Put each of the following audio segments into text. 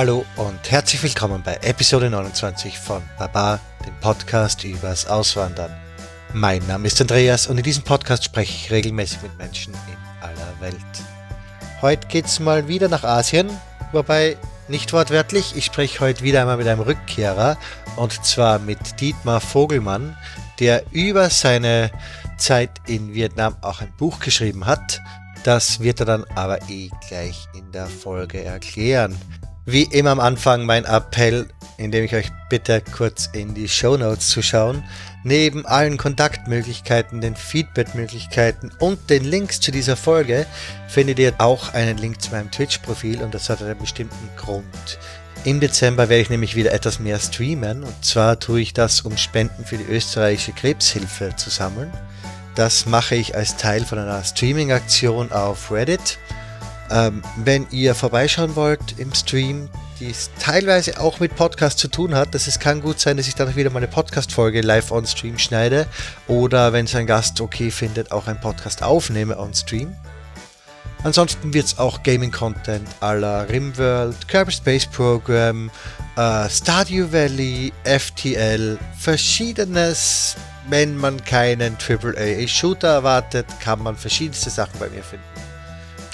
Hallo und herzlich willkommen bei Episode 29 von Baba, dem Podcast übers Auswandern. Mein Name ist Andreas und in diesem Podcast spreche ich regelmäßig mit Menschen in aller Welt. Heute geht's mal wieder nach Asien, wobei nicht wortwörtlich, ich spreche heute wieder einmal mit einem Rückkehrer und zwar mit Dietmar Vogelmann, der über seine Zeit in Vietnam auch ein Buch geschrieben hat. Das wird er dann aber eh gleich in der Folge erklären. Wie immer am Anfang mein Appell, indem ich euch bitte kurz in die Show Notes zu schauen. Neben allen Kontaktmöglichkeiten, den Feedbackmöglichkeiten und den Links zu dieser Folge findet ihr auch einen Link zu meinem Twitch-Profil und das hat einen bestimmten Grund. Im Dezember werde ich nämlich wieder etwas mehr streamen und zwar tue ich das, um Spenden für die österreichische Krebshilfe zu sammeln. Das mache ich als Teil von einer Streaming-Aktion auf Reddit. Ähm, wenn ihr vorbeischauen wollt im Stream, die es teilweise auch mit Podcast zu tun hat, dass es kann gut sein, dass ich dann wieder mal eine Podcast-Folge live on Stream schneide oder wenn es ein Gast okay findet, auch ein Podcast aufnehme on Stream. Ansonsten wird es auch Gaming-Content la Rimworld, Kerbal Space Program, äh, Stardew Valley, FTL, verschiedenes. Wenn man keinen AAA-Shooter erwartet, kann man verschiedenste Sachen bei mir finden.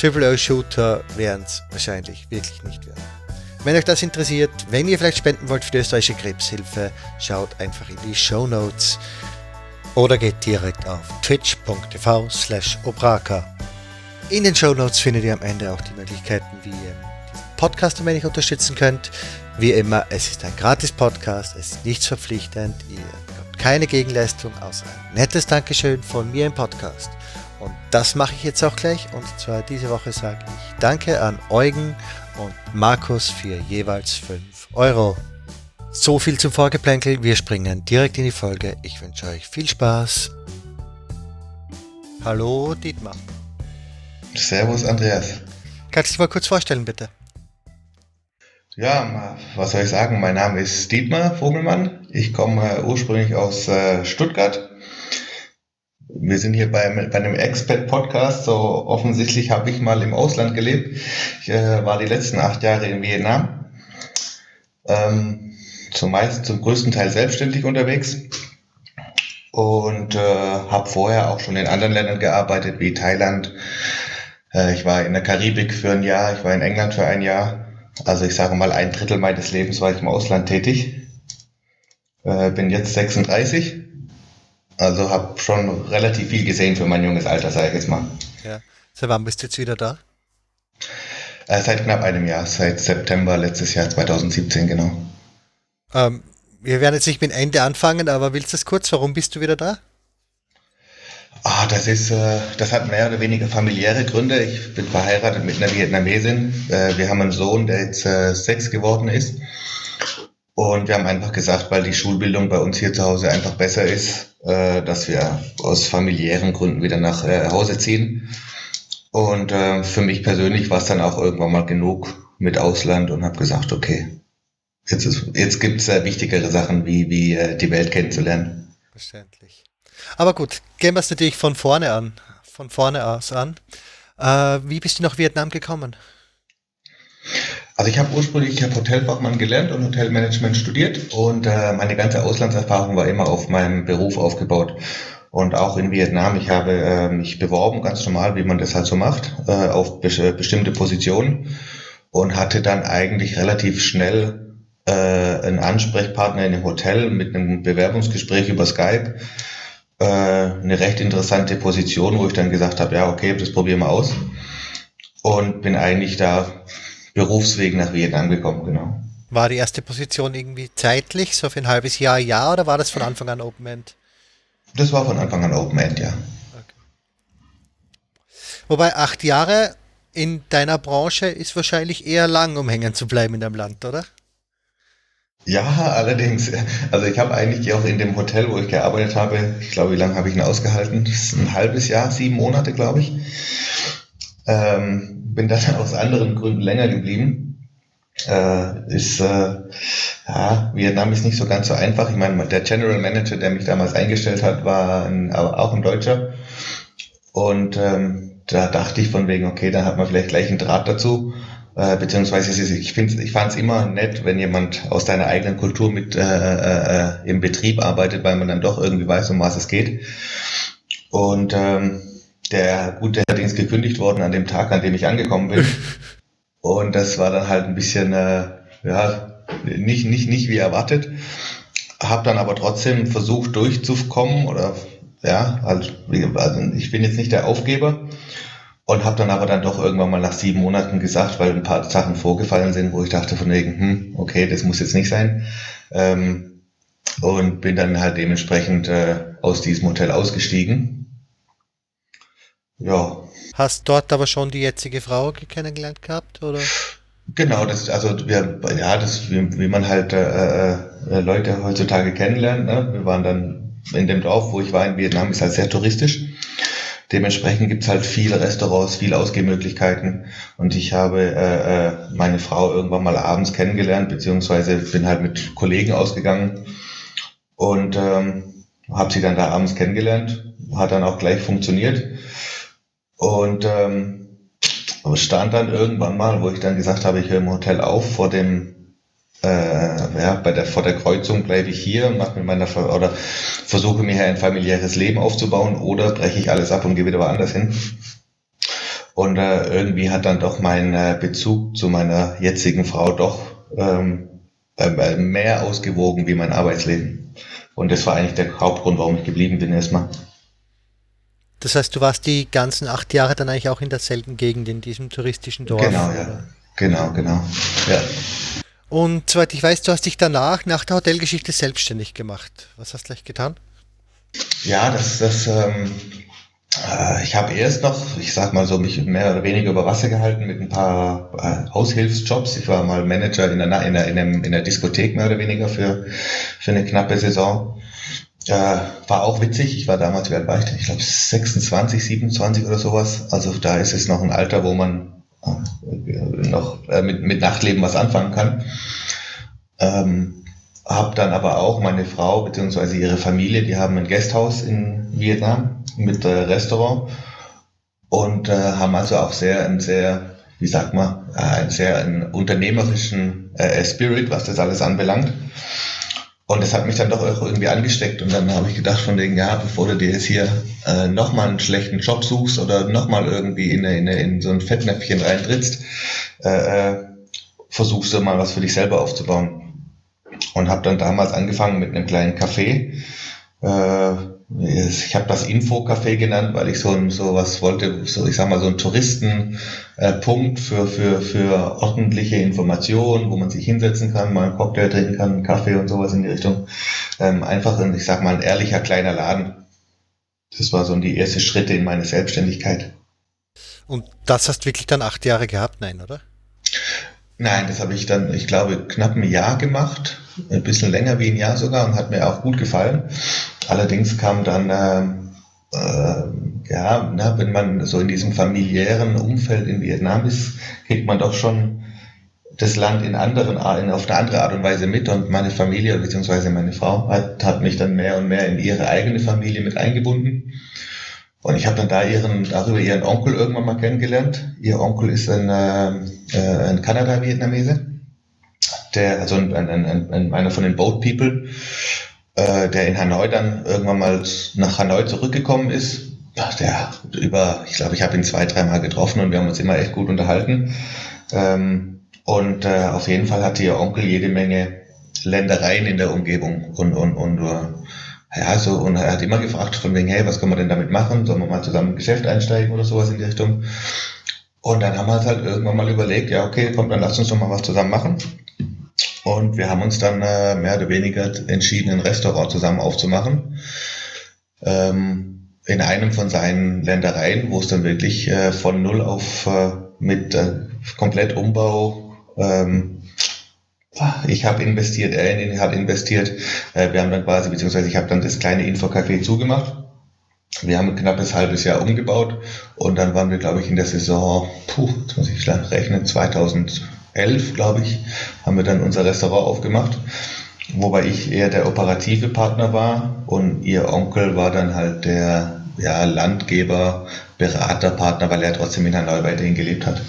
AAA-Shooter werden es wahrscheinlich wirklich nicht werden. Wenn euch das interessiert, wenn ihr vielleicht spenden wollt für die österreichische Krebshilfe, schaut einfach in die Show Notes oder geht direkt auf twitch.tv slash obraka. In den Show Notes findet ihr am Ende auch die Möglichkeiten, wie ihr Podcast ein wenig unterstützen könnt. Wie immer, es ist ein gratis Podcast, es ist nichts verpflichtend, ihr bekommt keine Gegenleistung außer ein nettes Dankeschön von mir im Podcast. Und das mache ich jetzt auch gleich. Und zwar diese Woche sage ich Danke an Eugen und Markus für jeweils 5 Euro. So viel zum Vorgeplänkel. Wir springen direkt in die Folge. Ich wünsche euch viel Spaß. Hallo Dietmar. Servus Andreas. Kannst du dich mal kurz vorstellen, bitte? Ja, was soll ich sagen? Mein Name ist Dietmar Vogelmann. Ich komme ursprünglich aus äh, Stuttgart wir sind hier bei, bei einem Expat-Podcast. So offensichtlich habe ich mal im Ausland gelebt. Ich äh, war die letzten acht Jahre in Vietnam. Ähm, zumeist zum größten Teil selbstständig unterwegs und äh, habe vorher auch schon in anderen Ländern gearbeitet, wie Thailand. Äh, ich war in der Karibik für ein Jahr, ich war in England für ein Jahr. Also ich sage mal, ein Drittel meines Lebens war ich im Ausland tätig. Äh, bin jetzt 36 also habe schon relativ viel gesehen für mein junges Alter, sage ich jetzt mal. Ja. Seit wann bist du jetzt wieder da? Äh, seit knapp einem Jahr, seit September letztes Jahr 2017, genau. Ähm, wir werden jetzt nicht mit Ende anfangen, aber willst du es kurz? Warum bist du wieder da? Ah, das ist, äh, das hat mehr oder weniger familiäre Gründe. Ich bin verheiratet mit einer Vietnamesin. Äh, wir haben einen Sohn, der jetzt äh, sechs geworden ist. Und wir haben einfach gesagt, weil die Schulbildung bei uns hier zu Hause einfach besser ist, äh, dass wir aus familiären Gründen wieder nach äh, Hause ziehen. Und äh, für mich persönlich war es dann auch irgendwann mal genug mit Ausland und habe gesagt, okay, jetzt, jetzt gibt es äh, wichtigere Sachen, wie, wie äh, die Welt kennenzulernen. Verständlich. Aber gut, gehen wir es natürlich von vorne an, von vorne aus an. Äh, wie bist du nach Vietnam gekommen? Also ich habe ursprünglich, ich habe Hotelfachmann gelernt und Hotelmanagement studiert und äh, meine ganze Auslandserfahrung war immer auf meinem Beruf aufgebaut. Und auch in Vietnam, ich habe äh, mich beworben, ganz normal, wie man das halt so macht, äh, auf be bestimmte Positionen und hatte dann eigentlich relativ schnell äh, einen Ansprechpartner in einem Hotel mit einem Bewerbungsgespräch über Skype. Äh, eine recht interessante Position, wo ich dann gesagt habe, ja, okay, das probieren wir aus. Und bin eigentlich da Berufsweg nach Vietnam gekommen, genau. War die erste Position irgendwie zeitlich, so für ein halbes Jahr, Jahr, oder war das von Anfang an Open End? Das war von Anfang an Open End, ja. Okay. Wobei acht Jahre in deiner Branche ist wahrscheinlich eher lang, um hängen zu bleiben in deinem Land, oder? Ja, allerdings. Also ich habe eigentlich auch in dem Hotel, wo ich gearbeitet habe, ich glaube, wie lange habe ich ihn ausgehalten? Ein halbes Jahr, sieben Monate, glaube ich. Ähm, bin dann aus anderen Gründen länger geblieben. Äh, ist, äh, ja, Vietnam ist nicht so ganz so einfach. Ich meine, der General Manager, der mich damals eingestellt hat, war ein, auch ein Deutscher. Und ähm, da dachte ich von wegen, okay, dann hat man vielleicht gleich einen Draht dazu. Äh, beziehungsweise ich, finde, ich fand es immer nett, wenn jemand aus deiner eigenen Kultur mit äh, äh, äh, im Betrieb arbeitet, weil man dann doch irgendwie weiß, um was es geht. Und ähm, der gut, der ist gekündigt worden an dem Tag, an dem ich angekommen bin. Und das war dann halt ein bisschen, äh, ja, nicht, nicht, nicht wie erwartet. Hab dann aber trotzdem versucht durchzukommen oder ja, also, also ich bin jetzt nicht der Aufgeber und habe dann aber dann doch irgendwann mal nach sieben Monaten gesagt, weil ein paar Sachen vorgefallen sind, wo ich dachte von wegen, hm, okay, das muss jetzt nicht sein. Ähm, und bin dann halt dementsprechend äh, aus diesem Hotel ausgestiegen. Ja. Hast dort aber schon die jetzige Frau kennengelernt gehabt, oder? Genau, das also wir, ja, das wie, wie man halt äh, äh, Leute heutzutage kennenlernt. Ne? Wir waren dann in dem Dorf, wo ich war in Vietnam, ist halt sehr touristisch. Dementsprechend gibt's halt viele Restaurants, viele Ausgehmöglichkeiten. Und ich habe äh, äh, meine Frau irgendwann mal abends kennengelernt, beziehungsweise bin halt mit Kollegen ausgegangen und ähm, habe sie dann da abends kennengelernt. Hat dann auch gleich funktioniert. Und ähm, stand dann irgendwann mal, wo ich dann gesagt habe, ich höre im Hotel auf vor dem äh, ja, bei der, vor der Kreuzung bleibe ich hier und mache mit meiner oder versuche mir ein familiäres Leben aufzubauen oder breche ich alles ab und gehe wieder woanders hin. Und äh, irgendwie hat dann doch mein äh, Bezug zu meiner jetzigen Frau doch ähm, äh, mehr ausgewogen wie mein Arbeitsleben. Und das war eigentlich der Hauptgrund, warum ich geblieben bin erstmal. Das heißt, du warst die ganzen acht Jahre dann eigentlich auch in derselben Gegend, in diesem touristischen Dorf? Genau, ja. Oder? Genau, genau. Ja. Und soweit ich weiß, du hast dich danach, nach der Hotelgeschichte, selbstständig gemacht. Was hast du gleich getan? Ja, das, das, ähm, äh, ich habe erst noch, ich sag mal so, mich mehr oder weniger über Wasser gehalten mit ein paar äh, Aushilfsjobs. Ich war mal Manager in einer, in, einer, in, einem, in einer Diskothek mehr oder weniger für, für eine knappe Saison. Äh, war auch witzig. Ich war damals, wie alt war ich denn? Ich glaube 26, 27 oder sowas. Also da ist es noch ein Alter, wo man äh, noch äh, mit, mit Nachtleben was anfangen kann. Ähm, habe dann aber auch meine Frau bzw. ihre Familie, die haben ein Gasthaus in Vietnam mit äh, Restaurant und äh, haben also auch sehr ein sehr, wie sagt man, äh, einen sehr einen unternehmerischen Spirit, was das alles anbelangt. Und das hat mich dann doch auch irgendwie angesteckt und dann habe ich gedacht von wegen, ja, bevor du dir jetzt hier äh, nochmal einen schlechten Job suchst oder nochmal irgendwie in, in, in so ein Fettnäpfchen reintrittst, äh, äh, versuchst du mal was für dich selber aufzubauen. Und habe dann damals angefangen mit einem kleinen Café. Äh, ich habe das Info-Café genannt, weil ich so, ein, so was wollte, so ich sag mal so ein Touristenpunkt äh, für, für, für ordentliche Informationen, wo man sich hinsetzen kann, mal einen Cocktail trinken kann, einen Kaffee und sowas in die Richtung. Ähm, einfach ein, ich sag mal, ein ehrlicher kleiner Laden. Das war so die erste Schritte in meine Selbstständigkeit. Und das hast wirklich dann acht Jahre gehabt, nein, oder? Nein, das habe ich dann, ich glaube, knapp ein Jahr gemacht, ein bisschen länger wie ein Jahr sogar und hat mir auch gut gefallen. Allerdings kam dann, äh, äh, ja, na, wenn man so in diesem familiären Umfeld in Vietnam ist, kriegt man doch schon das Land in anderen, in, auf eine andere Art und Weise mit und meine Familie bzw. meine Frau hat, hat mich dann mehr und mehr in ihre eigene Familie mit eingebunden. Und ich habe dann da ihren, darüber ihren Onkel irgendwann mal kennengelernt. Ihr Onkel ist ein, äh, ein Kanada-Vietnamese, der, also ein, ein, ein, einer von den Boat People, äh, der in Hanoi dann irgendwann mal nach Hanoi zurückgekommen ist. Der über, ich glaube, ich habe ihn zwei, dreimal getroffen und wir haben uns immer echt gut unterhalten. Ähm, und äh, auf jeden Fall hatte ihr Onkel jede Menge Ländereien in der Umgebung und, und, und uh, ja, so, und er hat immer gefragt von wegen, hey, was können wir denn damit machen? Sollen wir mal zusammen ein Geschäft einsteigen oder sowas in die Richtung? Und dann haben wir uns halt irgendwann mal überlegt, ja, okay, komm, dann lass uns doch mal was zusammen machen. Und wir haben uns dann äh, mehr oder weniger entschieden, ein Restaurant zusammen aufzumachen. Ähm, in einem von seinen Ländereien, wo es dann wirklich äh, von null auf äh, mit äh, komplett Umbau ähm, ich habe investiert, er hat investiert. Äh, wir haben dann quasi, beziehungsweise ich habe dann das kleine Infocafé zugemacht. Wir haben ein knappes halbes Jahr umgebaut und dann waren wir, glaube ich, in der Saison, puh, jetzt muss ich rechnen, 2011, glaube ich, haben wir dann unser Restaurant aufgemacht, wobei ich eher der operative Partner war und ihr Onkel war dann halt der ja, Landgeber, Beraterpartner, weil er trotzdem in Hanoi weiterhin gelebt hat.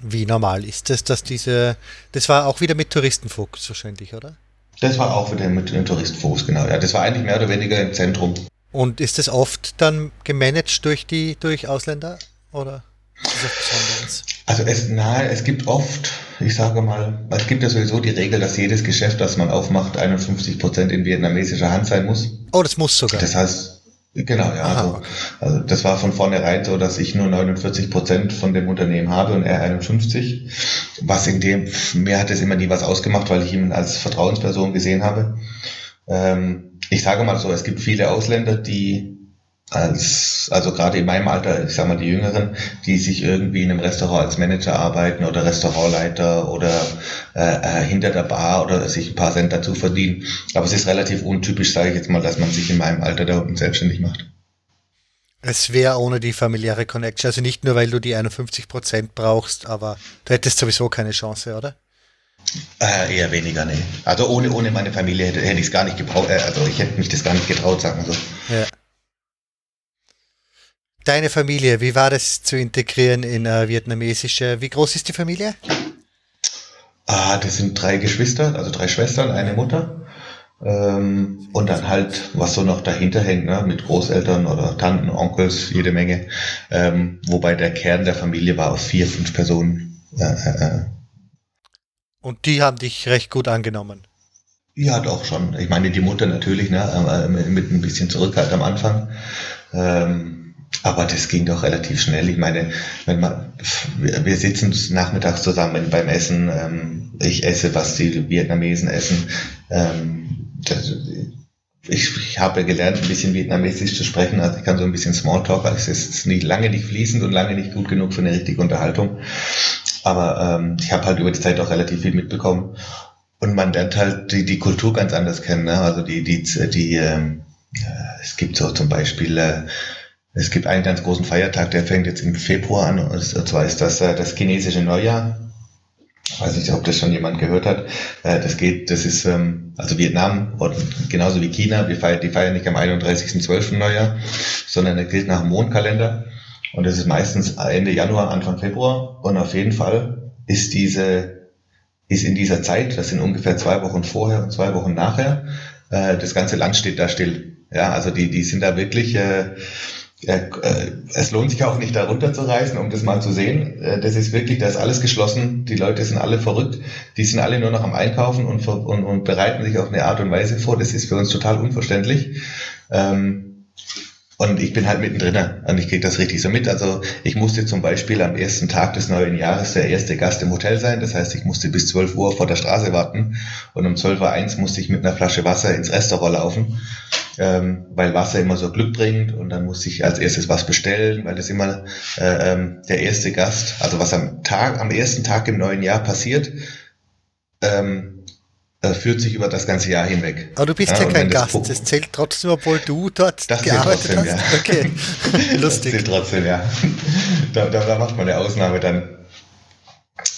Wie normal ist es, dass diese, das war auch wieder mit Touristenfokus wahrscheinlich, oder? Das war auch wieder mit dem Touristenfokus, genau. Ja, das war eigentlich mehr oder weniger im Zentrum. Und ist das oft dann gemanagt durch die, durch Ausländer, oder? Also es, nein, es gibt oft, ich sage mal, es gibt ja sowieso die Regel, dass jedes Geschäft, das man aufmacht, 51 Prozent in vietnamesischer Hand sein muss. Oh, das muss sogar. Das heißt, Genau, ja. Aha, also, okay. also das war von vornherein so, dass ich nur 49 Prozent von dem Unternehmen habe und er 51. Was in dem, mir hat es immer nie was ausgemacht, weil ich ihn als Vertrauensperson gesehen habe. Ähm, ich sage mal so, es gibt viele Ausländer, die als, also gerade in meinem Alter, ich sag mal die Jüngeren, die sich irgendwie in einem Restaurant als Manager arbeiten oder Restaurantleiter oder äh, äh, hinter der Bar oder sich ein paar Cent dazu verdienen. Aber es ist relativ untypisch, sage ich jetzt mal, dass man sich in meinem Alter da unten selbstständig macht. Es wäre ohne die familiäre Connection, also nicht nur, weil du die 51 Prozent brauchst, aber du hättest sowieso keine Chance, oder? Äh, eher weniger, nee. Also ohne, ohne meine Familie hätte, hätte ich es gar nicht gebraucht, äh, also ich hätte mich das gar nicht getraut, sagen wir so. Ja. Deine Familie, wie war das zu integrieren in äh, vietnamesische? Wie groß ist die Familie? Ah, das sind drei Geschwister, also drei Schwestern, eine Mutter. Ähm, und dann halt, was so noch dahinter hängt, ne, mit Großeltern oder Tanten, Onkels, jede Menge. Ähm, wobei der Kern der Familie war auf vier, fünf Personen. Äh, äh, äh. und die haben dich recht gut angenommen. Ja, doch schon. Ich meine, die Mutter natürlich, ne, mit ein bisschen Zurückhalt am Anfang. Ähm, aber das ging doch relativ schnell. Ich meine, wenn man, wir sitzen nachmittags zusammen beim Essen. Ähm, ich esse, was die Vietnamesen essen. Ähm, das, ich, ich habe gelernt, ein bisschen Vietnamesisch zu sprechen. Also ich kann so ein bisschen Smalltalk. Es ist nicht, lange nicht fließend und lange nicht gut genug für eine richtige Unterhaltung. Aber ähm, ich habe halt über die Zeit auch relativ viel mitbekommen. Und man lernt halt die, die Kultur ganz anders kennen. Ne? Also die, die, die, ähm, äh, es gibt so zum Beispiel äh, es gibt einen ganz großen Feiertag, der fängt jetzt im Februar an, und zwar ist das äh, das chinesische Neujahr. Ich weiß nicht, ob das schon jemand gehört hat. Äh, das geht, das ist, ähm, also Vietnam, genauso wie China, wir feiern, die feiern nicht am 31.12. Neujahr, sondern er gilt nach dem Mondkalender. Und das ist meistens Ende Januar, Anfang Februar. Und auf jeden Fall ist diese, ist in dieser Zeit, das sind ungefähr zwei Wochen vorher und zwei Wochen nachher, äh, das ganze Land steht da still. Ja, also die, die sind da wirklich, äh, es lohnt sich auch nicht da runterzureißen, um das mal zu sehen. Äh, das ist wirklich, da ist alles geschlossen. Die Leute sind alle verrückt. Die sind alle nur noch am Einkaufen und, und, und bereiten sich auf eine Art und Weise vor. Das ist für uns total unverständlich. Ähm, und ich bin halt mittendrin und ich kriege das richtig so mit. Also ich musste zum Beispiel am ersten Tag des neuen Jahres der erste Gast im Hotel sein. Das heißt, ich musste bis 12 Uhr vor der Straße warten und um 12.01 Uhr musste ich mit einer Flasche Wasser ins Restaurant laufen, ähm, weil Wasser immer so Glück bringt und dann musste ich als erstes was bestellen, weil das immer äh, ähm, der erste Gast, also was am Tag, am ersten Tag im neuen Jahr passiert, ähm, führt sich über das ganze Jahr hinweg. Aber du bist ja, ja kein Gast, das, das, zählt trotzdem, obwohl du dort das gearbeitet trotzdem, hast. Ja. Okay, lustig. Das zählt trotzdem, ja. Da, da, da, macht man eine Ausnahme dann.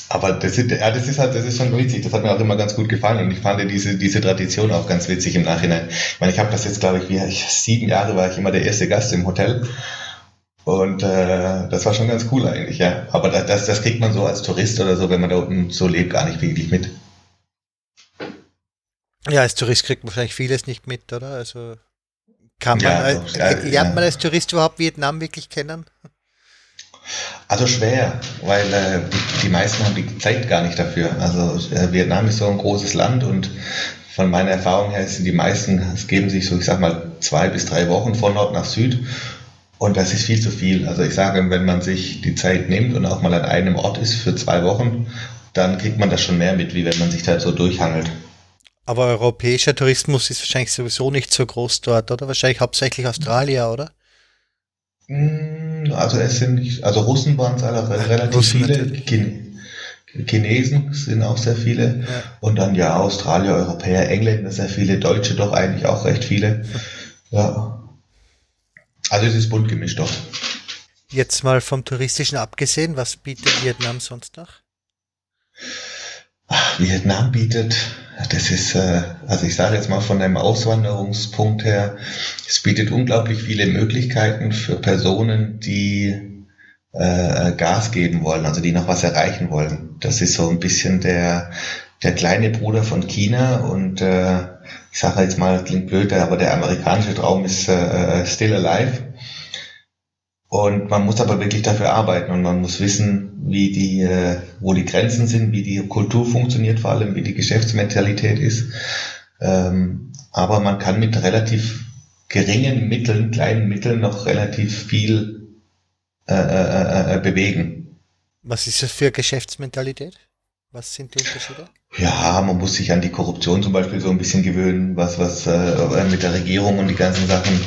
Aber das, ist, ja, das ist halt, das ist schon witzig. Das hat mir auch immer ganz gut gefallen und ich fand diese, diese Tradition auch ganz witzig im Nachhinein. Ich meine, ich habe das jetzt, glaube ich, wie ich, sieben Jahre war ich immer der erste Gast im Hotel. Und äh, das war schon ganz cool eigentlich, ja. Aber das, das kriegt man so als Tourist oder so, wenn man da unten so lebt, gar nicht wirklich mit. Ja, als Tourist kriegt man wahrscheinlich vieles nicht mit, oder? Also kann man, ja, doch, äh, lernt ja. man als Tourist überhaupt Vietnam wirklich kennen? Also schwer, weil äh, die, die, meisten haben die Zeit gar nicht dafür. Also äh, Vietnam ist so ein großes Land und von meiner Erfahrung her sind die meisten, es geben sich so, ich sag mal, zwei bis drei Wochen von Nord nach Süd. Und das ist viel zu viel. Also ich sage, wenn man sich die Zeit nimmt und auch mal an einem Ort ist für zwei Wochen, dann kriegt man das schon mehr mit, wie wenn man sich da so durchhangelt. Aber europäischer Tourismus ist wahrscheinlich sowieso nicht so groß dort, oder? Wahrscheinlich hauptsächlich Australier, oder? Mm, also es sind nicht, also Russen waren es alle relativ Russen viele. Chinesen sind auch sehr viele. Ja. Und dann ja Australier, Europäer, Engländer sehr viele, Deutsche doch eigentlich auch recht viele. Ja. Also es ist bunt gemischt doch. Jetzt mal vom Touristischen abgesehen, was bietet Vietnam sonst noch? Vietnam bietet, das ist, äh, also ich sage jetzt mal von einem Auswanderungspunkt her, es bietet unglaublich viele Möglichkeiten für Personen, die äh, Gas geben wollen, also die noch was erreichen wollen. Das ist so ein bisschen der, der kleine Bruder von China und äh, ich sage jetzt mal, klingt blöd, aber der amerikanische Traum ist äh, still alive. Und man muss aber wirklich dafür arbeiten und man muss wissen, wie die, äh, wo die Grenzen sind, wie die Kultur funktioniert, vor allem wie die Geschäftsmentalität ist. Ähm, aber man kann mit relativ geringen Mitteln, kleinen Mitteln noch relativ viel äh, äh, bewegen. Was ist das für Geschäftsmentalität? Was sind die Unterschiede? Ja, man muss sich an die Korruption zum Beispiel so ein bisschen gewöhnen, was, was äh, mit der Regierung und die ganzen Sachen.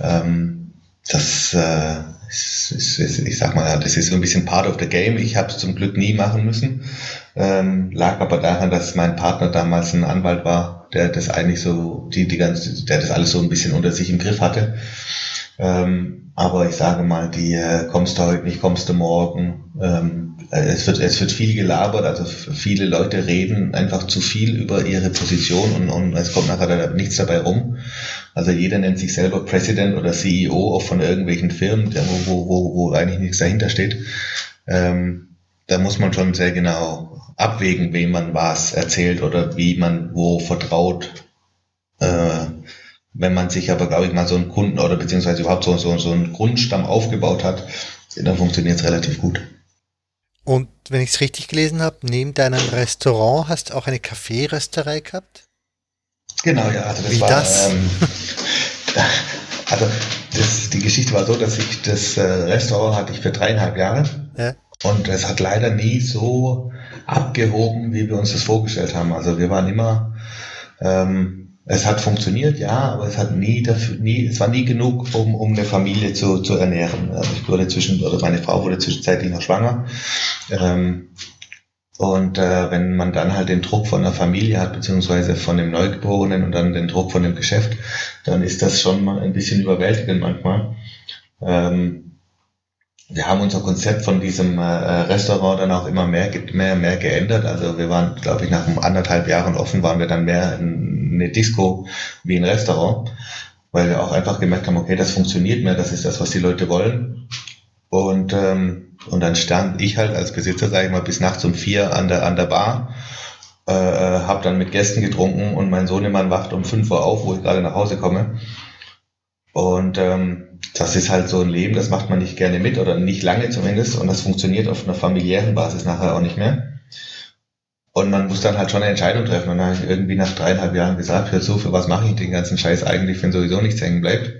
Ähm, das äh, ich sag mal, das ist so ein bisschen part of the game. Ich habe es zum Glück nie machen müssen. Ähm, lag aber daran, dass mein Partner damals ein Anwalt war, der das eigentlich so, die, die ganze, der das alles so ein bisschen unter sich im Griff hatte. Ähm, aber ich sage mal, die äh, kommst du heute nicht, kommst du morgen. Ähm, es, wird, es wird viel gelabert, also viele Leute reden einfach zu viel über ihre Position und, und es kommt nachher nichts dabei rum. Also jeder nennt sich selber President oder CEO auch von irgendwelchen Firmen, wo, wo, wo eigentlich nichts dahinter steht. Ähm, da muss man schon sehr genau abwägen, wem man was erzählt oder wie man wo vertraut. Äh, wenn man sich aber, glaube ich, mal so einen Kunden oder beziehungsweise überhaupt so, so, so einen Grundstamm aufgebaut hat, dann funktioniert es relativ gut. Und wenn ich es richtig gelesen habe, neben deinem Restaurant hast du auch eine Kaffeerösterei gehabt? Genau, ja. Also das Wie war, das? Ähm, also das, die Geschichte war so, dass ich das äh, Restaurant hatte ich für dreieinhalb Jahre. Ja. Und es hat leider nie so abgehoben, wie wir uns das vorgestellt haben. Also wir waren immer ähm, es hat funktioniert, ja, aber es hat nie dafür, nie, es war nie genug, um, um eine Familie zu, zu ernähren. Also ich wurde zwischen, oder meine Frau wurde zwischenzeitlich noch schwanger. Ähm, und äh, wenn man dann halt den Druck von der Familie hat, beziehungsweise von dem Neugeborenen und dann den Druck von dem Geschäft, dann ist das schon mal ein bisschen überwältigend manchmal. Ähm, wir haben unser Konzept von diesem äh, Restaurant dann auch immer mehr, mehr, mehr geändert. Also wir waren, glaube ich, nach anderthalb Jahren offen, waren wir dann mehr eine Disco wie ein Restaurant, weil wir auch einfach gemerkt haben, okay, das funktioniert mehr, das ist das, was die Leute wollen. Und, ähm, und dann stand ich halt als Besitzer, sage ich mal, bis nachts um vier an der, an der Bar, äh, habe dann mit Gästen getrunken und mein Sohnemann wacht um fünf Uhr auf, wo ich gerade nach Hause komme. Und ähm, das ist halt so ein Leben, das macht man nicht gerne mit oder nicht lange zumindest und das funktioniert auf einer familiären Basis nachher auch nicht mehr. Und man muss dann halt schon eine Entscheidung treffen. Und dann habe ich irgendwie nach dreieinhalb Jahren gesagt, hör zu, für was mache ich den ganzen Scheiß eigentlich, wenn sowieso nichts hängen bleibt.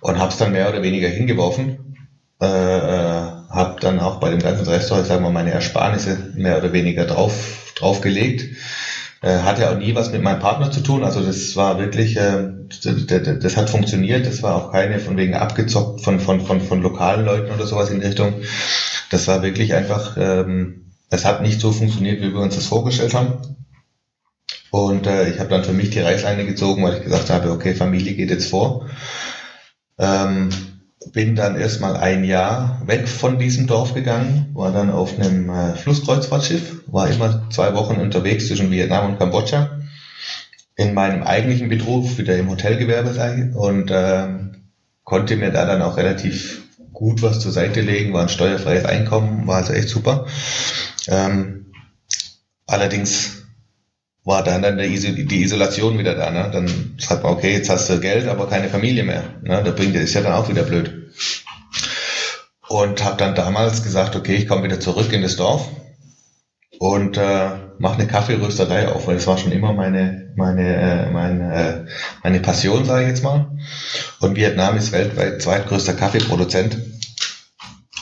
Und habe es dann mehr oder weniger hingeworfen. Äh, äh, habe dann auch bei dem ganzen Restaurant, sagen wir mal, meine Ersparnisse mehr oder weniger drauf draufgelegt. Äh, hat ja auch nie was mit meinem Partner zu tun. Also das war wirklich, äh, das, hat funktioniert. Das war auch keine von wegen abgezockt von, von, von, von lokalen Leuten oder sowas in die Richtung. Das war wirklich einfach, ähm, es hat nicht so funktioniert, wie wir uns das vorgestellt haben. Und äh, ich habe dann für mich die Reißleine gezogen, weil ich gesagt habe, okay, Familie geht jetzt vor. Ähm, bin dann erstmal ein Jahr weg von diesem Dorf gegangen, war dann auf einem äh, Flusskreuzfahrtschiff, war immer zwei Wochen unterwegs zwischen Vietnam und Kambodscha in meinem eigentlichen Beruf, wieder im Hotelgewerbe sein und äh, konnte mir da dann auch relativ gut was zur Seite legen, war ein steuerfreies Einkommen, war also echt super. Ähm, allerdings war dann, dann die Isolation wieder da. Ne? Dann sagt man, okay, jetzt hast du Geld, aber keine Familie mehr. Ne? Da bringt ist ja dann auch wieder blöd. Und habe dann damals gesagt, okay, ich komme wieder zurück in das Dorf und äh, mache eine Kaffeerösterei auf, weil das war schon immer meine meine äh, meine, äh, meine Passion, sage ich jetzt mal. Und Vietnam ist weltweit zweitgrößter Kaffeeproduzent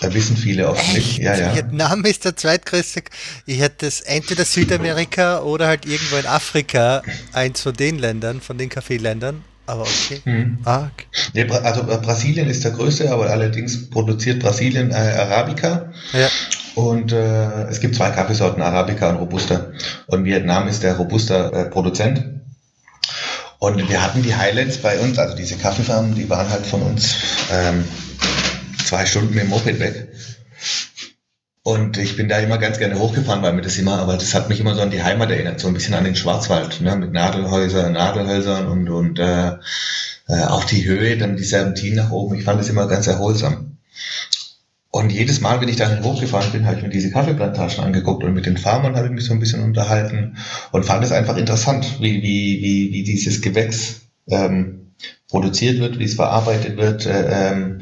da wissen viele auch nicht. Ja, ja. Vietnam ist der zweitgrößte. Ich hätte es entweder Südamerika oder halt irgendwo in Afrika, eins von den Ländern, von den Kaffeeländern. Aber okay. Hm. Okay. Nee, also äh, Brasilien ist der größte, aber allerdings produziert Brasilien äh, Arabica. Ja. Und äh, es gibt zwei Kaffeesorten, Arabica und Robusta. Und Vietnam ist der Robusta-Produzent. Äh, und wir hatten die Highlands bei uns, also diese Kaffeefarmen, die waren halt von uns ähm, zwei Stunden mit dem Moped weg. Und ich bin da immer ganz gerne hochgefahren, weil mir das immer, aber das hat mich immer so an die Heimat erinnert, so ein bisschen an den Schwarzwald, ne, mit Nadelhäusern, Nadelhölzern und, und äh, äh, auch die Höhe, dann die Serpentinen nach oben. Ich fand das immer ganz erholsam. Und jedes Mal, wenn ich dahin hochgefahren bin, habe ich mir diese Kaffeeplantagen angeguckt und mit den Farmern habe ich mich so ein bisschen unterhalten und fand es einfach interessant, wie, wie, wie, wie dieses Gewächs ähm, produziert wird, wie es verarbeitet wird. Äh, ähm,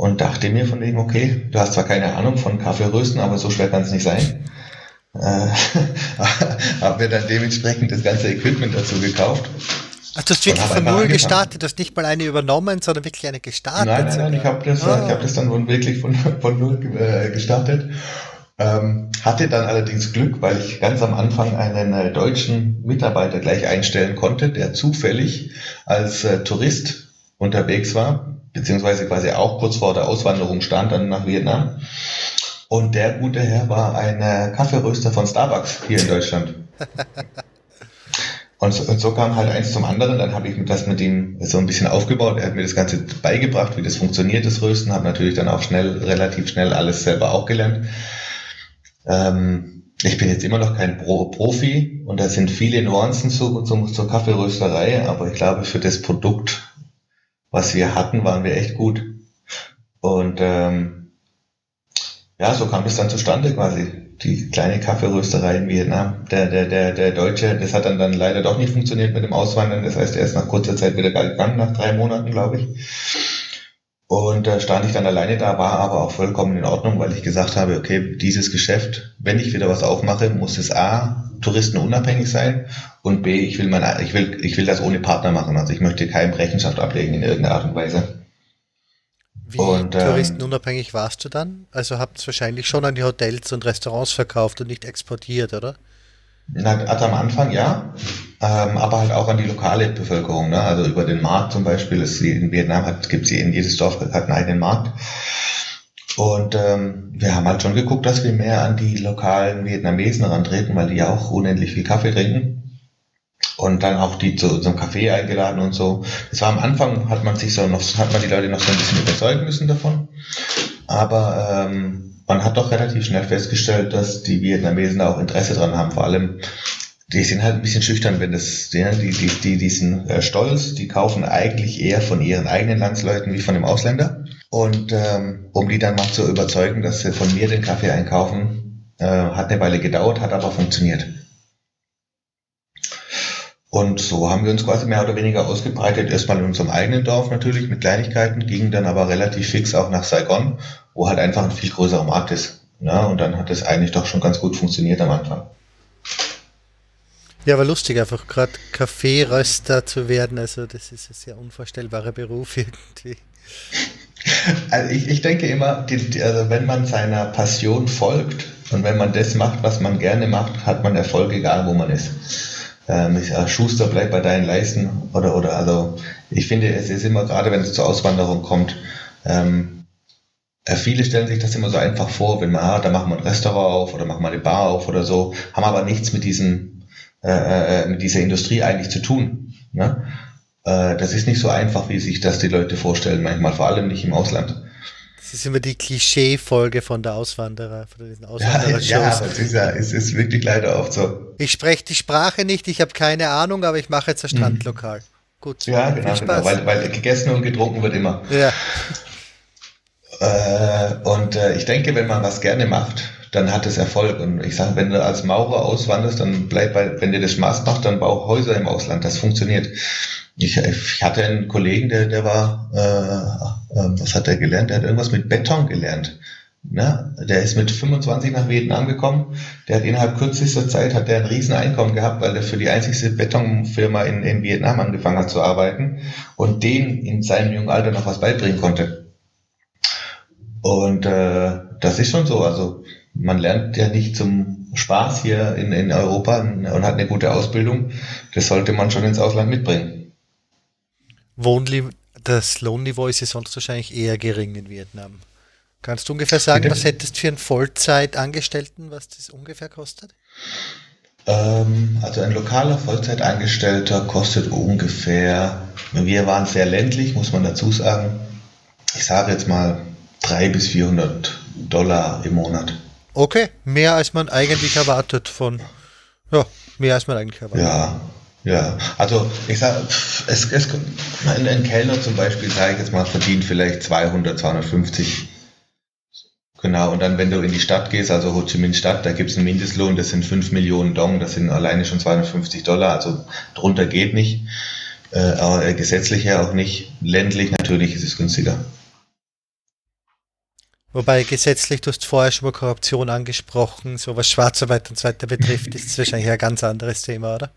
und dachte mir von wegen, okay, du hast zwar keine Ahnung von Kaffeerösten, aber so schwer kann es nicht sein. Äh, habe mir dann dementsprechend das ganze Equipment dazu gekauft also du hast wirklich von null gestartet, du hast nicht mal eine übernommen, sondern wirklich eine gestartet. Nein, nein, nein ich habe das, ah. hab das dann wirklich von, von null äh, gestartet. Ähm, hatte dann allerdings Glück, weil ich ganz am Anfang einen äh, deutschen Mitarbeiter gleich einstellen konnte, der zufällig als äh, Tourist unterwegs war, beziehungsweise quasi auch kurz vor der Auswanderung stand dann nach Vietnam. Und der gute Herr war ein äh, Kaffeeröster von Starbucks hier in Deutschland. Und so, und so kam halt eins zum anderen. Dann habe ich das mit ihm so ein bisschen aufgebaut. Er hat mir das Ganze beigebracht, wie das funktioniert, das Rösten. Habe natürlich dann auch schnell, relativ schnell alles selber auch gelernt. Ähm, ich bin jetzt immer noch kein Pro Profi und da sind viele Nuancen zu, zu, zur Kaffeerösterei, aber ich glaube, für das Produkt, was wir hatten, waren wir echt gut. Und ähm, ja, so kam es dann zustande quasi die kleine Kaffeerösterei in Vietnam. Der, der, der, der Deutsche, das hat dann, dann leider doch nicht funktioniert mit dem Auswandern. Das heißt, er ist nach kurzer Zeit wieder gegangen, nach drei Monaten, glaube ich. Und da äh, stand ich dann alleine da, war aber auch vollkommen in Ordnung, weil ich gesagt habe, okay, dieses Geschäft, wenn ich wieder was aufmache, muss es A, touristenunabhängig sein und B, ich will mein, ich will, ich will das ohne Partner machen. Also ich möchte keine Rechenschaft ablegen in irgendeiner Art und Weise. Wie und, ähm, touristenunabhängig warst du dann? Also habt ihr wahrscheinlich schon an die Hotels und Restaurants verkauft und nicht exportiert, oder? Na, also am Anfang ja, ähm, aber halt auch an die lokale Bevölkerung. Ne? Also über den Markt zum Beispiel. Es, in Vietnam gibt es in jedes Dorf hat einen eigenen Markt. Und ähm, wir haben halt schon geguckt, dass wir mehr an die lokalen Vietnamesen rantreten, weil die ja auch unendlich viel Kaffee trinken und dann auch die zu unserem Café eingeladen und so. Das war am Anfang, hat man sich so noch, hat man die Leute noch so ein bisschen überzeugen müssen davon. Aber ähm, man hat doch relativ schnell festgestellt, dass die Vietnamesen da auch Interesse dran haben. Vor allem, die sind halt ein bisschen schüchtern, wenn das, die, die, die, die sind äh, stolz, die kaufen eigentlich eher von ihren eigenen Landsleuten wie von dem Ausländer. Und ähm, um die dann mal zu überzeugen, dass sie von mir den Kaffee einkaufen, äh, hat eine Weile gedauert, hat aber funktioniert. Und so haben wir uns quasi mehr oder weniger ausgebreitet. Erstmal in unserem eigenen Dorf natürlich mit Kleinigkeiten, gingen dann aber relativ fix auch nach Saigon, wo halt einfach ein viel größerer Markt ist. Ja, und dann hat es eigentlich doch schon ganz gut funktioniert am Anfang. Ja, war lustig, einfach gerade Kaffeeröster zu werden. Also, das ist ein sehr unvorstellbarer Beruf irgendwie. Also ich, ich denke immer, die, die, also wenn man seiner Passion folgt und wenn man das macht, was man gerne macht, hat man Erfolg, egal wo man ist ähm, äh, Schuster, bleib bei deinen Leisten oder, oder, also ich finde, es ist immer, gerade wenn es zur Auswanderung kommt, ähm, äh, viele stellen sich das immer so einfach vor, wenn man, ah, da machen wir ein Restaurant auf oder machen wir eine Bar auf oder so, haben aber nichts mit diesem, äh, äh, mit dieser Industrie eigentlich zu tun. Ne? Äh, das ist nicht so einfach, wie sich das die Leute vorstellen, manchmal, vor allem nicht im Ausland. Das ist immer die Klischee-Folge von der Auswanderer, von diesen Auswanderer-Shows. Ja, ja, es ist, ja, es ist wirklich leider oft so. Ich spreche die Sprache nicht, ich habe keine Ahnung, aber ich mache jetzt ein Strandlokal. Mhm. Gut. Ja, genau, genau weil, weil gegessen und getrunken wird immer. Ja. Äh, und äh, ich denke, wenn man was gerne macht, dann hat es Erfolg. Und ich sage, wenn du als Maurer auswanderst, dann bleib bei, wenn dir das Spaß macht, dann bau Häuser im Ausland. Das funktioniert. Ich, ich hatte einen Kollegen, der, der war, äh, äh, was hat er gelernt? Der hat irgendwas mit Beton gelernt. Ne? Der ist mit 25 nach Vietnam gekommen. Der hat innerhalb kürzester Zeit hat der ein riesen Einkommen gehabt, weil er für die einzigste Betonfirma in, in Vietnam angefangen hat zu arbeiten und den in seinem jungen Alter noch was beibringen konnte. Und äh, das ist schon so. Also man lernt ja nicht zum Spaß hier in, in Europa und hat eine gute Ausbildung. Das sollte man schon ins Ausland mitbringen. Wohnli das Lohnniveau ist ja sonst wahrscheinlich eher gering in Vietnam. Kannst du ungefähr sagen, Bitte? was hättest du für einen Vollzeitangestellten, was das ungefähr kostet? Ähm, also ein lokaler Vollzeitangestellter kostet ungefähr, wir waren sehr ländlich, muss man dazu sagen, ich sage jetzt mal 300 bis 400 Dollar im Monat. Okay, mehr als man eigentlich erwartet von, ja, mehr als man eigentlich erwartet. Ja, ja, also ich sage, es, es, ein, ein Kellner zum Beispiel, sage ich jetzt mal, verdient vielleicht 200, 250 Genau, und dann, wenn du in die Stadt gehst, also Ho Chi Minh Stadt, da gibt es einen Mindestlohn, das sind 5 Millionen Dong, das sind alleine schon 250 Dollar, also drunter geht nicht, äh, aber äh, gesetzlich ja auch nicht. Ländlich natürlich ist es günstiger. Wobei gesetzlich, du hast vorher schon mal Korruption angesprochen, so was Schwarzarbeit und so weiter betrifft, ist es wahrscheinlich ein ganz anderes Thema, oder?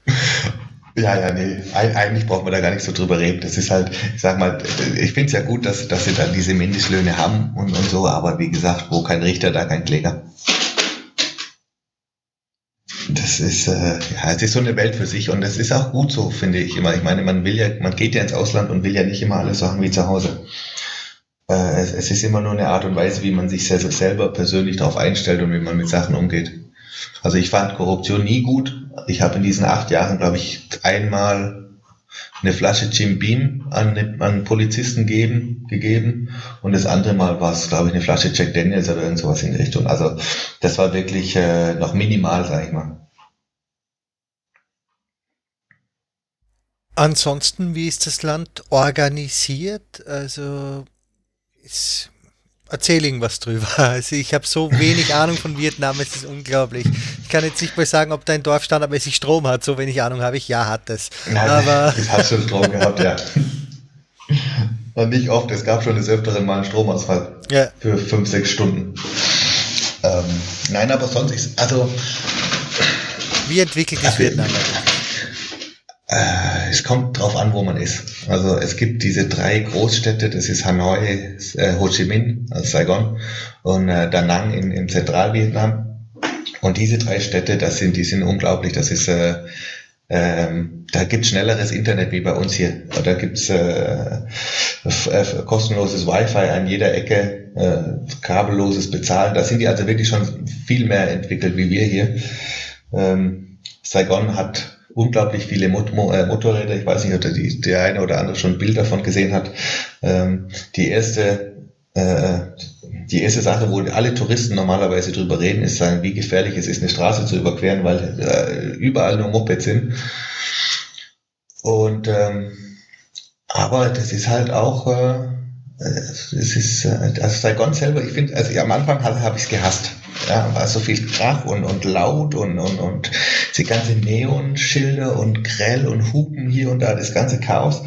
Ja, ja, nee, eigentlich braucht man da gar nicht so drüber reden. Das ist halt, ich sag mal, ich finde es ja gut, dass, dass sie dann diese Mindestlöhne haben und, und so, aber wie gesagt, wo kein Richter, da kein Kläger. Das ist, äh, ja, es ist so eine Welt für sich und das ist auch gut so, finde ich immer. Ich meine, man will ja, man geht ja ins Ausland und will ja nicht immer alles Sachen wie zu Hause. Äh, es, es, ist immer nur eine Art und Weise, wie man sich selber, persönlich darauf einstellt und wie man mit Sachen umgeht. Also ich fand Korruption nie gut. Ich habe in diesen acht Jahren, glaube ich, einmal eine Flasche Jim Beam an, an Polizisten geben, gegeben und das andere Mal war es, glaube ich, eine Flasche Jack Daniels oder irgend sowas in die Richtung. Also das war wirklich äh, noch minimal, sag ich mal. Ansonsten, wie ist das Land organisiert? Also ist erzähl irgendwas drüber. Also ich habe so wenig Ahnung von Vietnam, es ist unglaublich. Ich kann jetzt nicht mal sagen, ob dein Dorf standardmäßig Strom hat. So wenig Ahnung habe ich. Ja, hat es. Nein, Aber es hat schon Strom gehabt, ja. Und nicht oft, es gab schon des Öfteren mal einen Stromausfall. Ja. Für fünf, sechs Stunden. Ähm, nein, aber sonst ist, also. Wie entwickelt sich Vietnam? Äh, es kommt drauf an, wo man ist. Also es gibt diese drei Großstädte, das ist Hanoi, äh, Ho Chi Minh, also Saigon und äh, Da Nang in, in Zentralvietnam. Und diese drei Städte, das sind, die sind unglaublich. Das ist, äh, ähm, da gibt's schnelleres Internet wie bei uns hier. Da gibt's äh, kostenloses Wi-Fi an jeder Ecke, äh, kabelloses Bezahlen. Da sind die also wirklich schon viel mehr entwickelt wie wir hier. Ähm, Saigon hat unglaublich viele Mot äh, Motorräder. Ich weiß nicht, ob der, die, der eine oder andere schon Bilder davon gesehen hat. Ähm, die erste äh, die erste Sache, wo alle Touristen normalerweise drüber reden, ist sagen, wie gefährlich es ist, eine Straße zu überqueren, weil äh, überall nur Mopeds sind. Und ähm, aber das ist halt auch äh, es ist, äh, also Saigon selber, ich finde, also am Anfang habe hab ich es gehasst. Ja, war so viel Krach und, und laut und, und, und die ganze Neonschilder und Grell und Hupen hier und da, das ganze Chaos.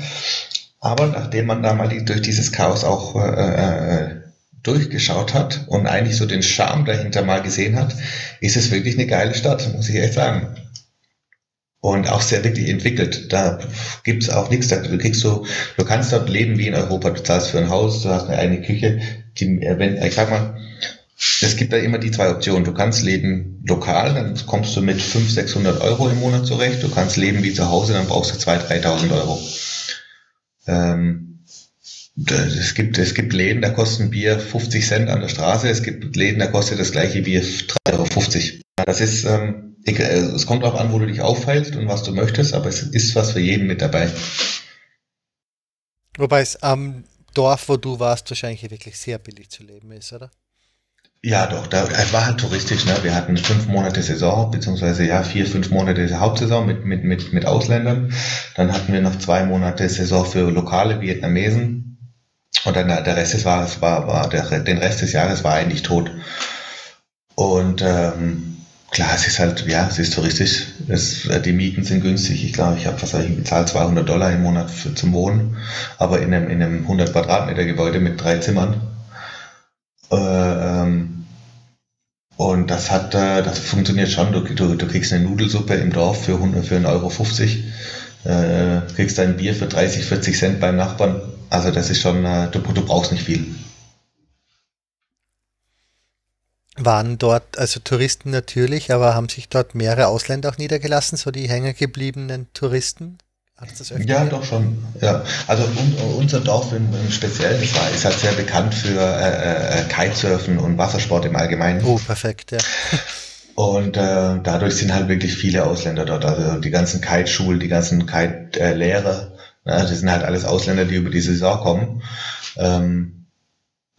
Aber nachdem man da mal durch dieses Chaos auch äh, äh, durchgeschaut hat und eigentlich so den Charme dahinter mal gesehen hat, ist es wirklich eine geile Stadt, muss ich echt sagen und auch sehr wirklich entwickelt. Da gibt's auch nichts. Du kriegst so, du kannst dort leben wie in Europa. Du zahlst für ein Haus, du hast eine eigene Küche. Die, äh, wenn, ich sag mal, es gibt da immer die zwei Optionen. Du kannst leben lokal, dann kommst du mit 500, 600 Euro im Monat zurecht. Du kannst leben wie zu Hause, dann brauchst du 2.000, 3.000 Euro. Ähm, es gibt, es gibt Läden, da kosten Bier 50 Cent an der Straße. Es gibt Läden, da kostet das gleiche Bier 3,50 Euro. Das ist, ähm, äh, es kommt darauf an, wo du dich aufhältst und was du möchtest, aber es ist was für jeden mit dabei. Wobei es am Dorf, wo du warst, wahrscheinlich wirklich sehr billig zu leben ist, oder? Ja, doch, da es war halt touristisch, ne? Wir hatten fünf Monate Saison, beziehungsweise ja, vier, fünf Monate Hauptsaison mit, mit, mit, mit Ausländern. Dann hatten wir noch zwei Monate Saison für lokale Vietnamesen. Und dann der Rest des Jahres war, war der, den Rest des Jahres war eigentlich tot. Und ähm, Klar, es ist halt, ja, es ist touristisch. Es, die Mieten sind günstig. Ich glaube, ich habe, was habe ich bezahlt, 200 Dollar im Monat für, zum Wohnen. Aber in einem, in einem 100 Quadratmeter Gebäude mit drei Zimmern. Äh, ähm, und das hat, äh, das funktioniert schon. Du, du, du kriegst eine Nudelsuppe im Dorf für, 100, für 1,50 Euro. Äh, kriegst dein Bier für 30, 40 Cent beim Nachbarn. Also das ist schon, äh, du, du brauchst nicht viel. waren dort, also Touristen natürlich, aber haben sich dort mehrere Ausländer auch niedergelassen, so die hängergebliebenen Touristen? Ja, doch schon. Ja. Also un, unser Dorf im, im Speziellen ist, ist halt sehr bekannt für äh, äh, Kitesurfen und Wassersport im Allgemeinen. Oh, perfekt, ja. Und äh, dadurch sind halt wirklich viele Ausländer dort. Also die ganzen Kiteschulen, die ganzen Kite-Lehrer, äh, das sind halt alles Ausländer, die über die Saison kommen. Ähm,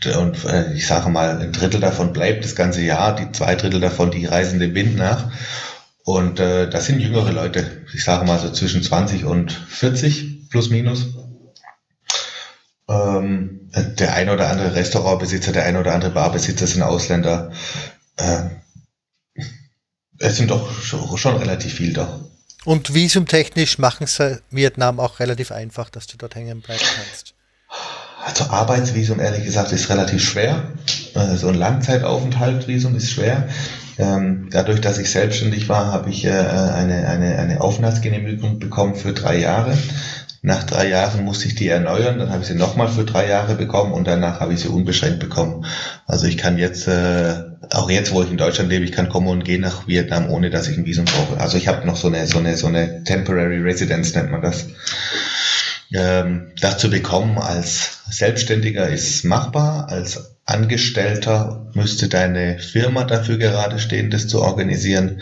und äh, ich sage mal, ein Drittel davon bleibt das ganze Jahr, die zwei Drittel davon, die reisen dem Wind nach. Und äh, das sind jüngere Leute, ich sage mal so zwischen 20 und 40 plus minus. Ähm, der ein oder andere Restaurantbesitzer, der ein oder andere Barbesitzer sind Ausländer. Ähm, es sind doch schon, schon relativ viel da. Und visumtechnisch machen sie Vietnam auch relativ einfach, dass du dort hängen bleiben kannst. Also Arbeitsvisum, ehrlich gesagt, ist relativ schwer. Äh, so ein Langzeitaufenthaltvisum ist schwer. Ähm, dadurch, dass ich selbstständig war, habe ich äh, eine, eine, eine Aufenthaltsgenehmigung bekommen für drei Jahre. Nach drei Jahren musste ich die erneuern, dann habe ich sie nochmal für drei Jahre bekommen und danach habe ich sie unbeschränkt bekommen. Also ich kann jetzt, äh, auch jetzt, wo ich in Deutschland lebe, ich kann kommen und gehen nach Vietnam, ohne dass ich ein Visum brauche. Also ich habe noch so eine, so eine, so eine Temporary Residence, nennt man das. Ähm, das zu bekommen als Selbstständiger ist machbar, als Angestellter müsste deine Firma dafür gerade stehen, das zu organisieren.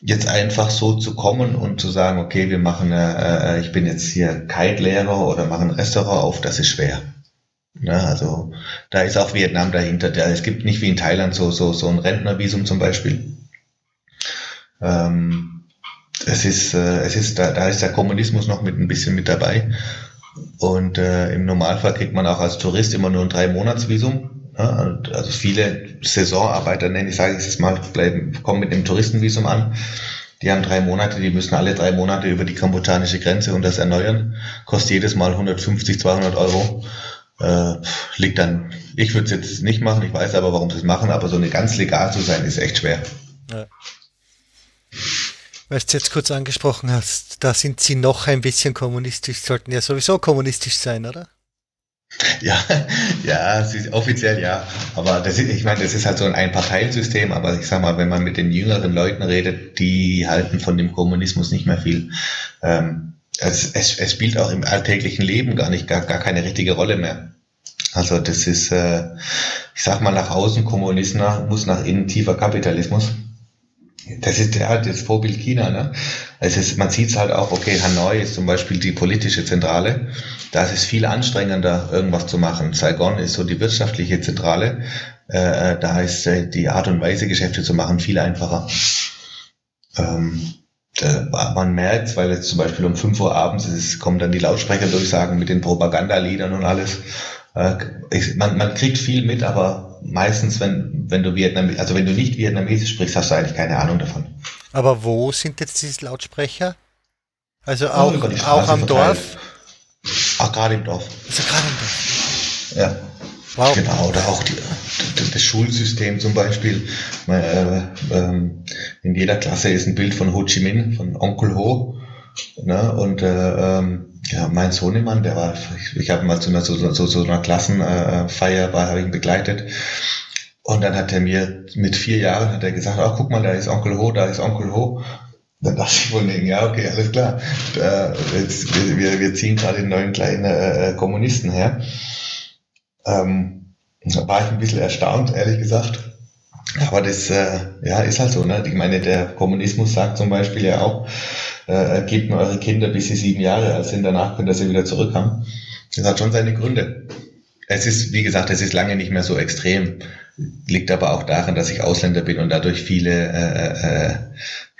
Jetzt einfach so zu kommen und zu sagen, okay, wir machen, äh, äh ich bin jetzt hier Kite-Lehrer oder machen Restaurant auf, das ist schwer. Ne, also da ist auch Vietnam dahinter. Der, es gibt nicht wie in Thailand so, so, so ein Rentnervisum zum Beispiel. Ähm, es ist, äh, es ist, da, da ist der Kommunismus noch mit ein bisschen mit dabei. Und äh, im Normalfall kriegt man auch als Tourist immer nur ein Drei-Monats-Visum. Ja, also viele Saisonarbeiter, nenne ich, sage ich es mal, bleiben, kommen mit einem Touristenvisum an. Die haben drei Monate, die müssen alle drei Monate über die kambodschanische Grenze und das erneuern. Kostet jedes Mal 150, 200 Euro. Äh, liegt dann, ich würde es jetzt nicht machen, ich weiß aber, warum sie es machen, aber so eine ganz legal zu sein, ist echt schwer. Ja. Weil du es jetzt kurz angesprochen hast, da sind sie noch ein bisschen kommunistisch, sollten ja sowieso kommunistisch sein, oder? Ja, ja, offiziell ja. Aber das ist, ich meine, das ist halt so ein Einparteiensystem, aber ich sag mal, wenn man mit den jüngeren Leuten redet, die halten von dem Kommunismus nicht mehr viel. Ähm, es, es, es spielt auch im alltäglichen Leben gar nicht, gar, gar keine richtige Rolle mehr. Also das ist, äh, ich sag mal, nach außen Kommunismus, nach innen tiefer Kapitalismus. Das ist halt das Vorbild China. Ne? Es ist, man sieht es halt auch, okay, Hanoi ist zum Beispiel die politische Zentrale. Da ist es viel anstrengender, irgendwas zu machen. Saigon ist so die wirtschaftliche Zentrale. Äh, äh da ist äh, die Art und Weise, Geschäfte zu machen, viel einfacher. Ähm, äh, man merkt, weil jetzt zum Beispiel um 5 Uhr abends ist, kommen dann die Lautsprecherdurchsagen mit den Propagandaliedern und alles. Äh, man, man kriegt viel mit, aber meistens, wenn, wenn du Vietnam, also wenn du nicht Vietnamesisch sprichst, hast du eigentlich keine Ahnung davon. Aber wo sind jetzt diese Lautsprecher? Also auch, oh, auch am Dorf? Ach, gerade im Dorf. Also gerade im Dorf. Ja. Wow. Genau, oder auch die, das Schulsystem zum Beispiel. Äh, äh, in jeder Klasse ist ein Bild von Ho Chi Minh, von Onkel Ho. Ne? Und äh, ähm, ja, mein Sohnemann, der war, ich, ich habe mal zu einer, so, so, so einer Klassenfeier war, habe ich ihn begleitet. Und dann hat er mir mit vier Jahren hat er gesagt, ach guck mal, da ist Onkel Ho, da ist Onkel Ho. Dann dachte ich wohl, ja, okay, alles klar. Da, jetzt, wir, wir ziehen gerade den neuen kleinen äh, Kommunisten her. Ähm, da war ich ein bisschen erstaunt, ehrlich gesagt. Aber das äh, ja, ist halt so. Ne? Ich meine, der Kommunismus sagt zum Beispiel ja auch, äh, gebt mir eure Kinder, bis sie sieben Jahre alt sind, danach könnt ihr sie wieder zurückhaben. Das hat schon seine Gründe. Es ist, wie gesagt, es ist lange nicht mehr so extrem. Liegt aber auch daran, dass ich Ausländer bin und dadurch viele, äh, äh,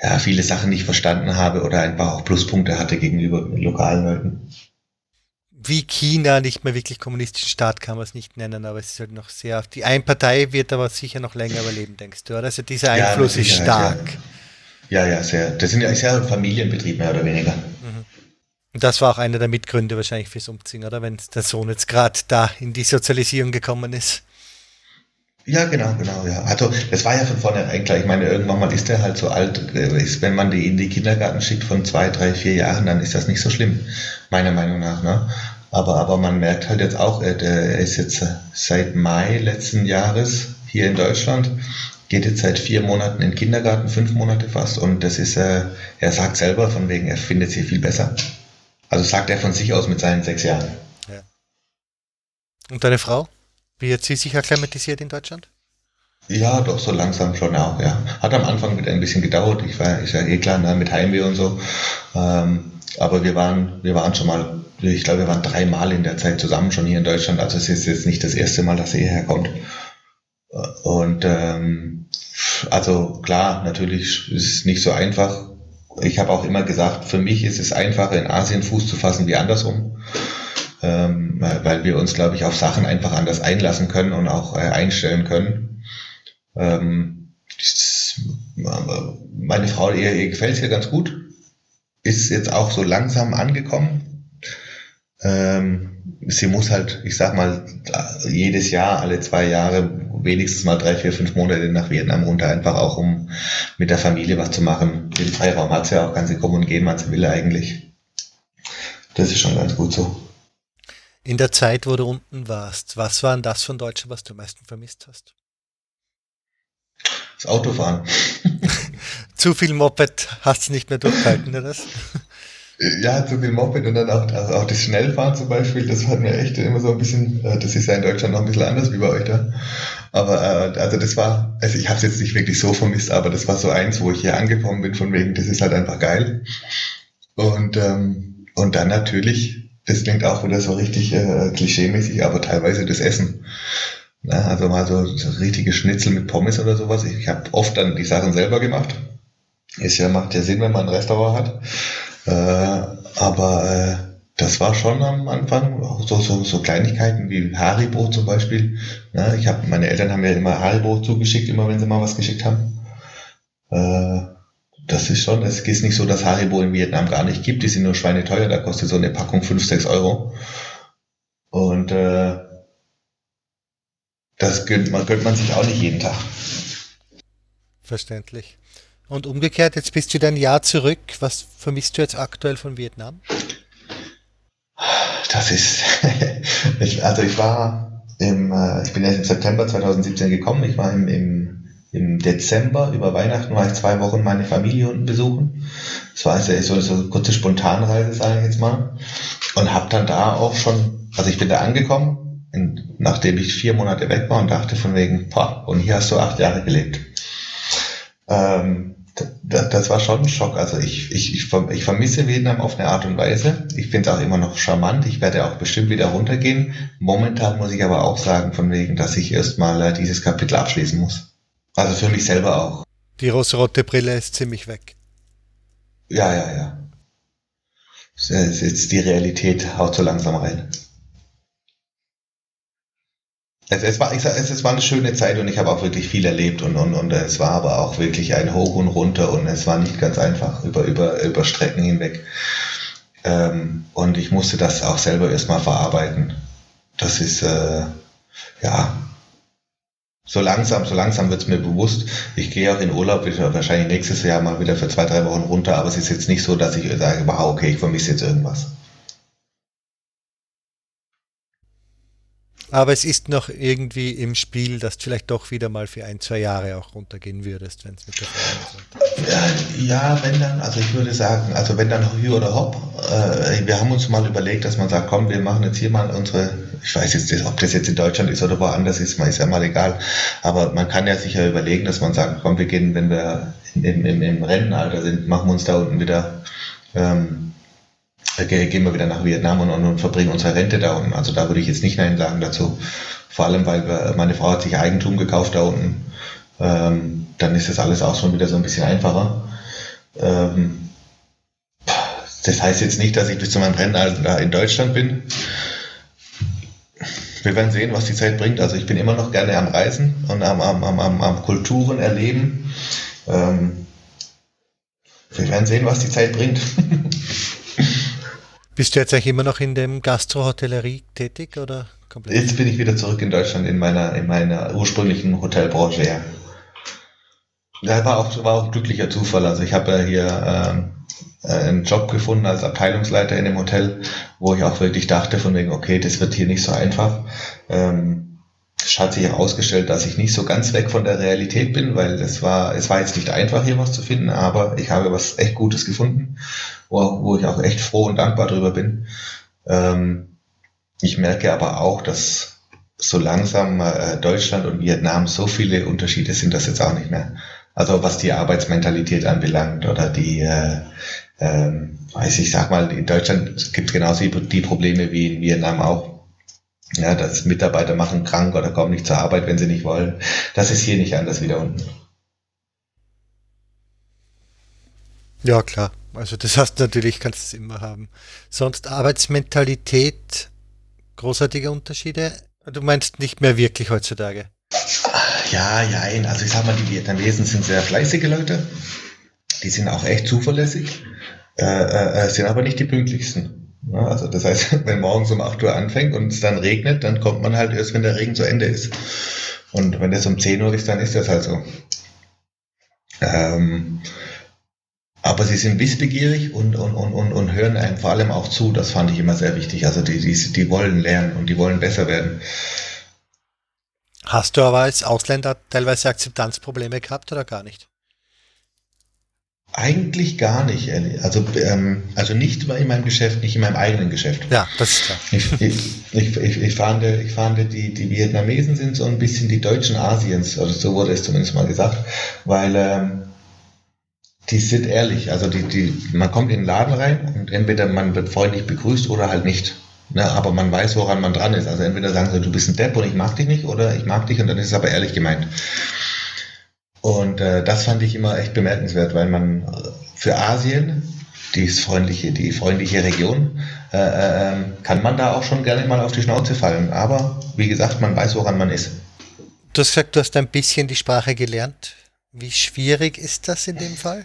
ja, viele Sachen nicht verstanden habe oder einfach auch Pluspunkte hatte gegenüber lokalen Leuten wie China nicht mehr wirklich kommunistischen Staat kann man es nicht nennen, aber es ist halt noch sehr die Einpartei wird aber sicher noch länger überleben, denkst du, oder? Also dieser Einfluss ja, ist stark. Ja. Ja, ja, sehr. Das sind ja sehr Familienbetrieb mehr oder weniger. Mhm. Und das war auch einer der Mitgründe wahrscheinlich fürs Umziehen, oder? Wenn der Sohn jetzt gerade da in die Sozialisierung gekommen ist. Ja, genau, genau, ja. Also das war ja von vornherein klar. Ich meine, irgendwann mal ist der halt so alt, ist, wenn man die in die Kindergarten schickt von zwei, drei, vier Jahren, dann ist das nicht so schlimm, meiner Meinung nach. Ne? Aber, aber man merkt halt jetzt auch, äh, er ist jetzt seit Mai letzten Jahres hier in Deutschland, geht jetzt seit vier Monaten in den Kindergarten, fünf Monate fast. Und das ist, äh, er sagt selber von wegen, er findet sie viel besser. Also sagt er von sich aus mit seinen sechs Jahren. Ja. Und deine Frau? Wie hat sie sich akklimatisiert in Deutschland? Ja, doch, so langsam schon auch, ja. Hat am Anfang mit ein bisschen gedauert. Ich war, ist ja eh klar, ne, mit Heimweh und so. Ähm, aber wir waren, wir waren schon mal ich glaube, wir waren dreimal in der Zeit zusammen schon hier in Deutschland. Also es ist jetzt nicht das erste Mal, dass er hierher kommt. Und ähm, also klar, natürlich ist es nicht so einfach. Ich habe auch immer gesagt, für mich ist es einfacher, in Asien Fuß zu fassen wie andersrum. ähm, weil wir uns, glaube ich, auf Sachen einfach anders einlassen können und auch äh, einstellen können. Ähm, meine Frau, ihr, ihr gefällt es hier ganz gut, ist jetzt auch so langsam angekommen. Ähm, sie muss halt, ich sag mal, jedes Jahr, alle zwei Jahre, wenigstens mal drei, vier, fünf Monate nach Vietnam runter, einfach auch um mit der Familie was zu machen. Den Freiraum hat sie ja auch, kann sie kommen und gehen, wann sie will eigentlich. Das ist schon ganz gut so. In der Zeit, wo du unten warst, was war denn das von Deutschland, was du am meisten vermisst hast? Das Autofahren. Zu viel Moped hast du nicht mehr durchgehalten, oder das? Ja, zu viel Moped und dann auch, also auch das Schnellfahren zum Beispiel, das hat mir echt immer so ein bisschen, äh, das ist ja in Deutschland noch ein bisschen anders wie bei euch da. Aber äh, also das war, also ich habe es jetzt nicht wirklich so vermisst, aber das war so eins, wo ich hier angekommen bin, von wegen, das ist halt einfach geil. Und, ähm, und dann natürlich, das klingt auch wieder so richtig äh, klischeemäßig, aber teilweise das Essen. Na, also mal so, so richtige Schnitzel mit Pommes oder sowas. Ich, ich habe oft dann die Sachen selber gemacht. Ist ja, macht ja Sinn, wenn man ein Restaurant hat. Äh, aber äh, das war schon am Anfang so, so, so Kleinigkeiten wie Haribo zum Beispiel. Ja, ich habe meine Eltern haben mir immer Haribo zugeschickt, immer wenn sie mal was geschickt haben. Äh, das ist schon, es ist nicht so, dass Haribo in Vietnam gar nicht gibt. Die sind nur schweineteuer, da kostet so eine Packung 5, 6 Euro. Und äh, das gönnt man, gönnt man sich auch nicht jeden Tag. Verständlich. Und umgekehrt, jetzt bist du wieder ein Jahr zurück. Was vermisst du jetzt aktuell von Vietnam? Das ist, ich, also ich war im, äh, ich bin erst im September 2017 gekommen. Ich war im, im, im Dezember über Weihnachten war ich zwei Wochen meine Familie unten besuchen. Das war also so, so eine kurze Spontanreise, sage ich jetzt mal. Und habe dann da auch schon, also ich bin da angekommen, in, nachdem ich vier Monate weg war und dachte von wegen, boah, und hier hast du acht Jahre gelebt. Ähm, das war schon ein Schock. Also ich, ich, ich, ich vermisse Vietnam auf eine Art und Weise. Ich finde es auch immer noch charmant. Ich werde auch bestimmt wieder runtergehen. Momentan muss ich aber auch sagen, von wegen, dass ich erstmal äh, dieses Kapitel abschließen muss. Also für mich selber auch. Die rosarote Brille ist ziemlich weg. Ja, ja, ja. Jetzt die Realität haut so langsam rein. Es, es, war, ich sag, es, es war eine schöne Zeit und ich habe auch wirklich viel erlebt und, und, und es war aber auch wirklich ein Hoch und Runter und es war nicht ganz einfach über, über, über Strecken hinweg. Ähm, und ich musste das auch selber erstmal verarbeiten. Das ist, äh, ja, so langsam, so langsam wird es mir bewusst. Ich gehe auch in Urlaub, wahrscheinlich nächstes Jahr mal wieder für zwei, drei Wochen runter, aber es ist jetzt nicht so, dass ich sage, wow, okay, ich vermisse jetzt irgendwas. Aber es ist noch irgendwie im Spiel, dass du vielleicht doch wieder mal für ein, zwei Jahre auch runtergehen würdest, wenn es mit der Frau ja, ja, wenn dann, also ich würde sagen, also wenn dann Hü oder Hopp, äh, wir haben uns mal überlegt, dass man sagt, komm, wir machen jetzt hier mal unsere, ich weiß jetzt, ob das jetzt in Deutschland ist oder woanders ist, ist ja mal egal, aber man kann ja sicher überlegen, dass man sagt, komm, wir gehen, wenn wir im, im, im Rentenalter sind, machen wir uns da unten wieder ähm, gehen wir wieder nach Vietnam und, und, und verbringen unsere Rente da unten. Also da würde ich jetzt nicht Nein sagen dazu. Vor allem, weil wir, meine Frau hat sich Eigentum gekauft da unten. Ähm, dann ist das alles auch schon wieder so ein bisschen einfacher. Ähm, das heißt jetzt nicht, dass ich bis zu meinem Rentenalter in Deutschland bin. Wir werden sehen, was die Zeit bringt. Also ich bin immer noch gerne am Reisen und am, am, am, am Kulturen erleben. Ähm, wir werden sehen, was die Zeit bringt. Bist du jetzt eigentlich immer noch in dem Gastrohotellerie tätig oder komplett? Jetzt bin ich wieder zurück in Deutschland in meiner, in meiner ursprünglichen Hotelbranche, ja. Das war auch, war auch glücklicher Zufall. Also ich habe ja hier ähm, einen Job gefunden als Abteilungsleiter in dem Hotel, wo ich auch wirklich dachte von wegen, okay, das wird hier nicht so einfach. Ähm, es hat sich herausgestellt, dass ich nicht so ganz weg von der Realität bin, weil es war, es war jetzt nicht einfach, hier was zu finden, aber ich habe was echt Gutes gefunden, wo, wo ich auch echt froh und dankbar drüber bin. Ähm, ich merke aber auch, dass so langsam äh, Deutschland und Vietnam so viele Unterschiede sind das jetzt auch nicht mehr. Also was die Arbeitsmentalität anbelangt oder die, äh, ähm, weiß ich sag mal, in Deutschland gibt es genauso die Probleme wie in Vietnam auch ja, dass Mitarbeiter machen krank oder kommen nicht zur Arbeit, wenn sie nicht wollen. Das ist hier nicht anders wieder unten. Ja, klar. Also das hast du natürlich, kannst du es immer haben. Sonst Arbeitsmentalität großartige Unterschiede? Du meinst nicht mehr wirklich heutzutage? Ja, ja, also ich sag mal, die Vietnamesen sind sehr fleißige Leute. Die sind auch echt zuverlässig, äh, äh, sind aber nicht die pünktlichsten. Ja, also das heißt, wenn morgens um 8 Uhr anfängt und es dann regnet, dann kommt man halt erst, wenn der Regen zu Ende ist. Und wenn es um 10 Uhr ist, dann ist das halt so. Ähm, aber sie sind wissbegierig und, und, und, und, und hören einem vor allem auch zu. Das fand ich immer sehr wichtig. Also die, die, die wollen lernen und die wollen besser werden. Hast du aber als Ausländer teilweise Akzeptanzprobleme gehabt oder gar nicht? Eigentlich gar nicht, also, ähm, also nicht in meinem Geschäft, nicht in meinem eigenen Geschäft. Ja, das ist klar. Ich, ich, ich, ich, ich, fand, ich fand die, die Vietnamesen sind so ein bisschen die Deutschen Asiens, oder so wurde es zumindest mal gesagt, weil ähm, die sind ehrlich. Also die, die, man kommt in den Laden rein und entweder man wird freundlich begrüßt oder halt nicht. Ne, aber man weiß, woran man dran ist. Also entweder sagen sie, du bist ein Depp und ich mag dich nicht, oder ich mag dich und dann ist es aber ehrlich gemeint. Und äh, das fand ich immer echt bemerkenswert, weil man äh, für Asien, die freundliche, die freundliche Region, äh, äh, kann man da auch schon gerne mal auf die Schnauze fallen. Aber wie gesagt, man weiß, woran man ist. Du hast gesagt, du hast ein bisschen die Sprache gelernt. Wie schwierig ist das in dem Fall?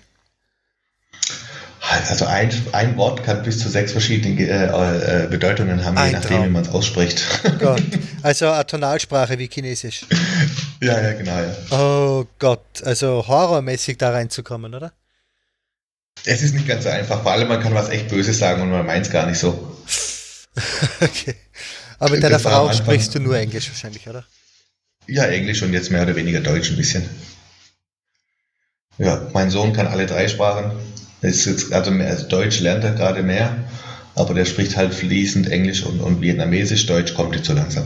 Also ein, ein Wort kann bis zu sechs verschiedene äh, äh, Bedeutungen haben, ein je nachdem, Traum. wie man es ausspricht. Gott. Also eine Tonalsprache wie Chinesisch. Ja, ja, genau. Ja. Oh Gott, also horrormäßig da reinzukommen, oder? Es ist nicht ganz so einfach. Vor allem, man kann was echt Böses sagen und man meint es gar nicht so. okay. Aber mit deiner Frau sprichst du nur Englisch wahrscheinlich, oder? Ja, Englisch und jetzt mehr oder weniger Deutsch ein bisschen. Ja, mein Sohn kann alle drei Sprachen. Ist jetzt, also, mehr, also Deutsch lernt er gerade mehr, aber der spricht halt fließend Englisch und, und Vietnamesisch. Deutsch kommt jetzt so langsam.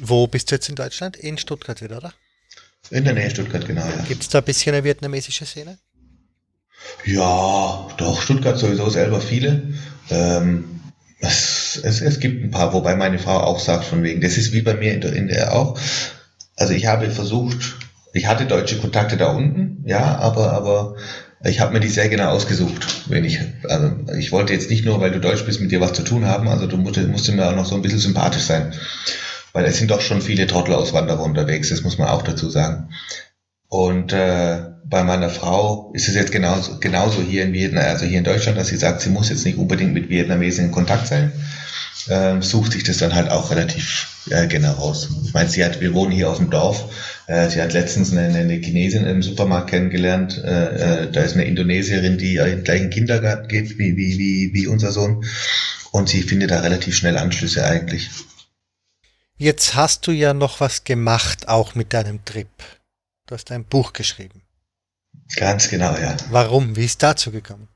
Wo bist du jetzt in Deutschland? In Stuttgart wieder, oder? In der Nähe Stuttgart, genau, ja. Gibt es da ein bisschen eine vietnamesische Szene? Ja, doch, Stuttgart sowieso selber viele. Ähm, es, es, es gibt ein paar, wobei meine Frau auch sagt, von wegen, das ist wie bei mir in der, in der auch. Also ich habe versucht, ich hatte deutsche Kontakte da unten, ja, aber, aber ich habe mir die sehr genau ausgesucht. Wenn ich, also ich wollte jetzt nicht nur, weil du Deutsch bist, mit dir was zu tun haben, also du musst, musst mir auch noch so ein bisschen sympathisch sein. Weil es sind doch schon viele Trottelauswanderer unterwegs, das muss man auch dazu sagen. Und äh, bei meiner Frau ist es jetzt genauso, genauso hier in Vietnam, also hier in Deutschland, dass sie sagt, sie muss jetzt nicht unbedingt mit Vietnamesen in Kontakt sein, äh, sucht sich das dann halt auch relativ äh, genau raus. Ich meine, sie hat, wir wohnen hier auf dem Dorf, äh, sie hat letztens eine, eine Chinesin im Supermarkt kennengelernt. Äh, äh, da ist eine Indonesierin, die in den gleichen Kindergarten geht wie, wie, wie, wie unser Sohn. Und sie findet da relativ schnell Anschlüsse eigentlich. Jetzt hast du ja noch was gemacht, auch mit deinem Trip. Du hast ein Buch geschrieben. Ganz genau, ja. Warum? Wie ist dazu gekommen?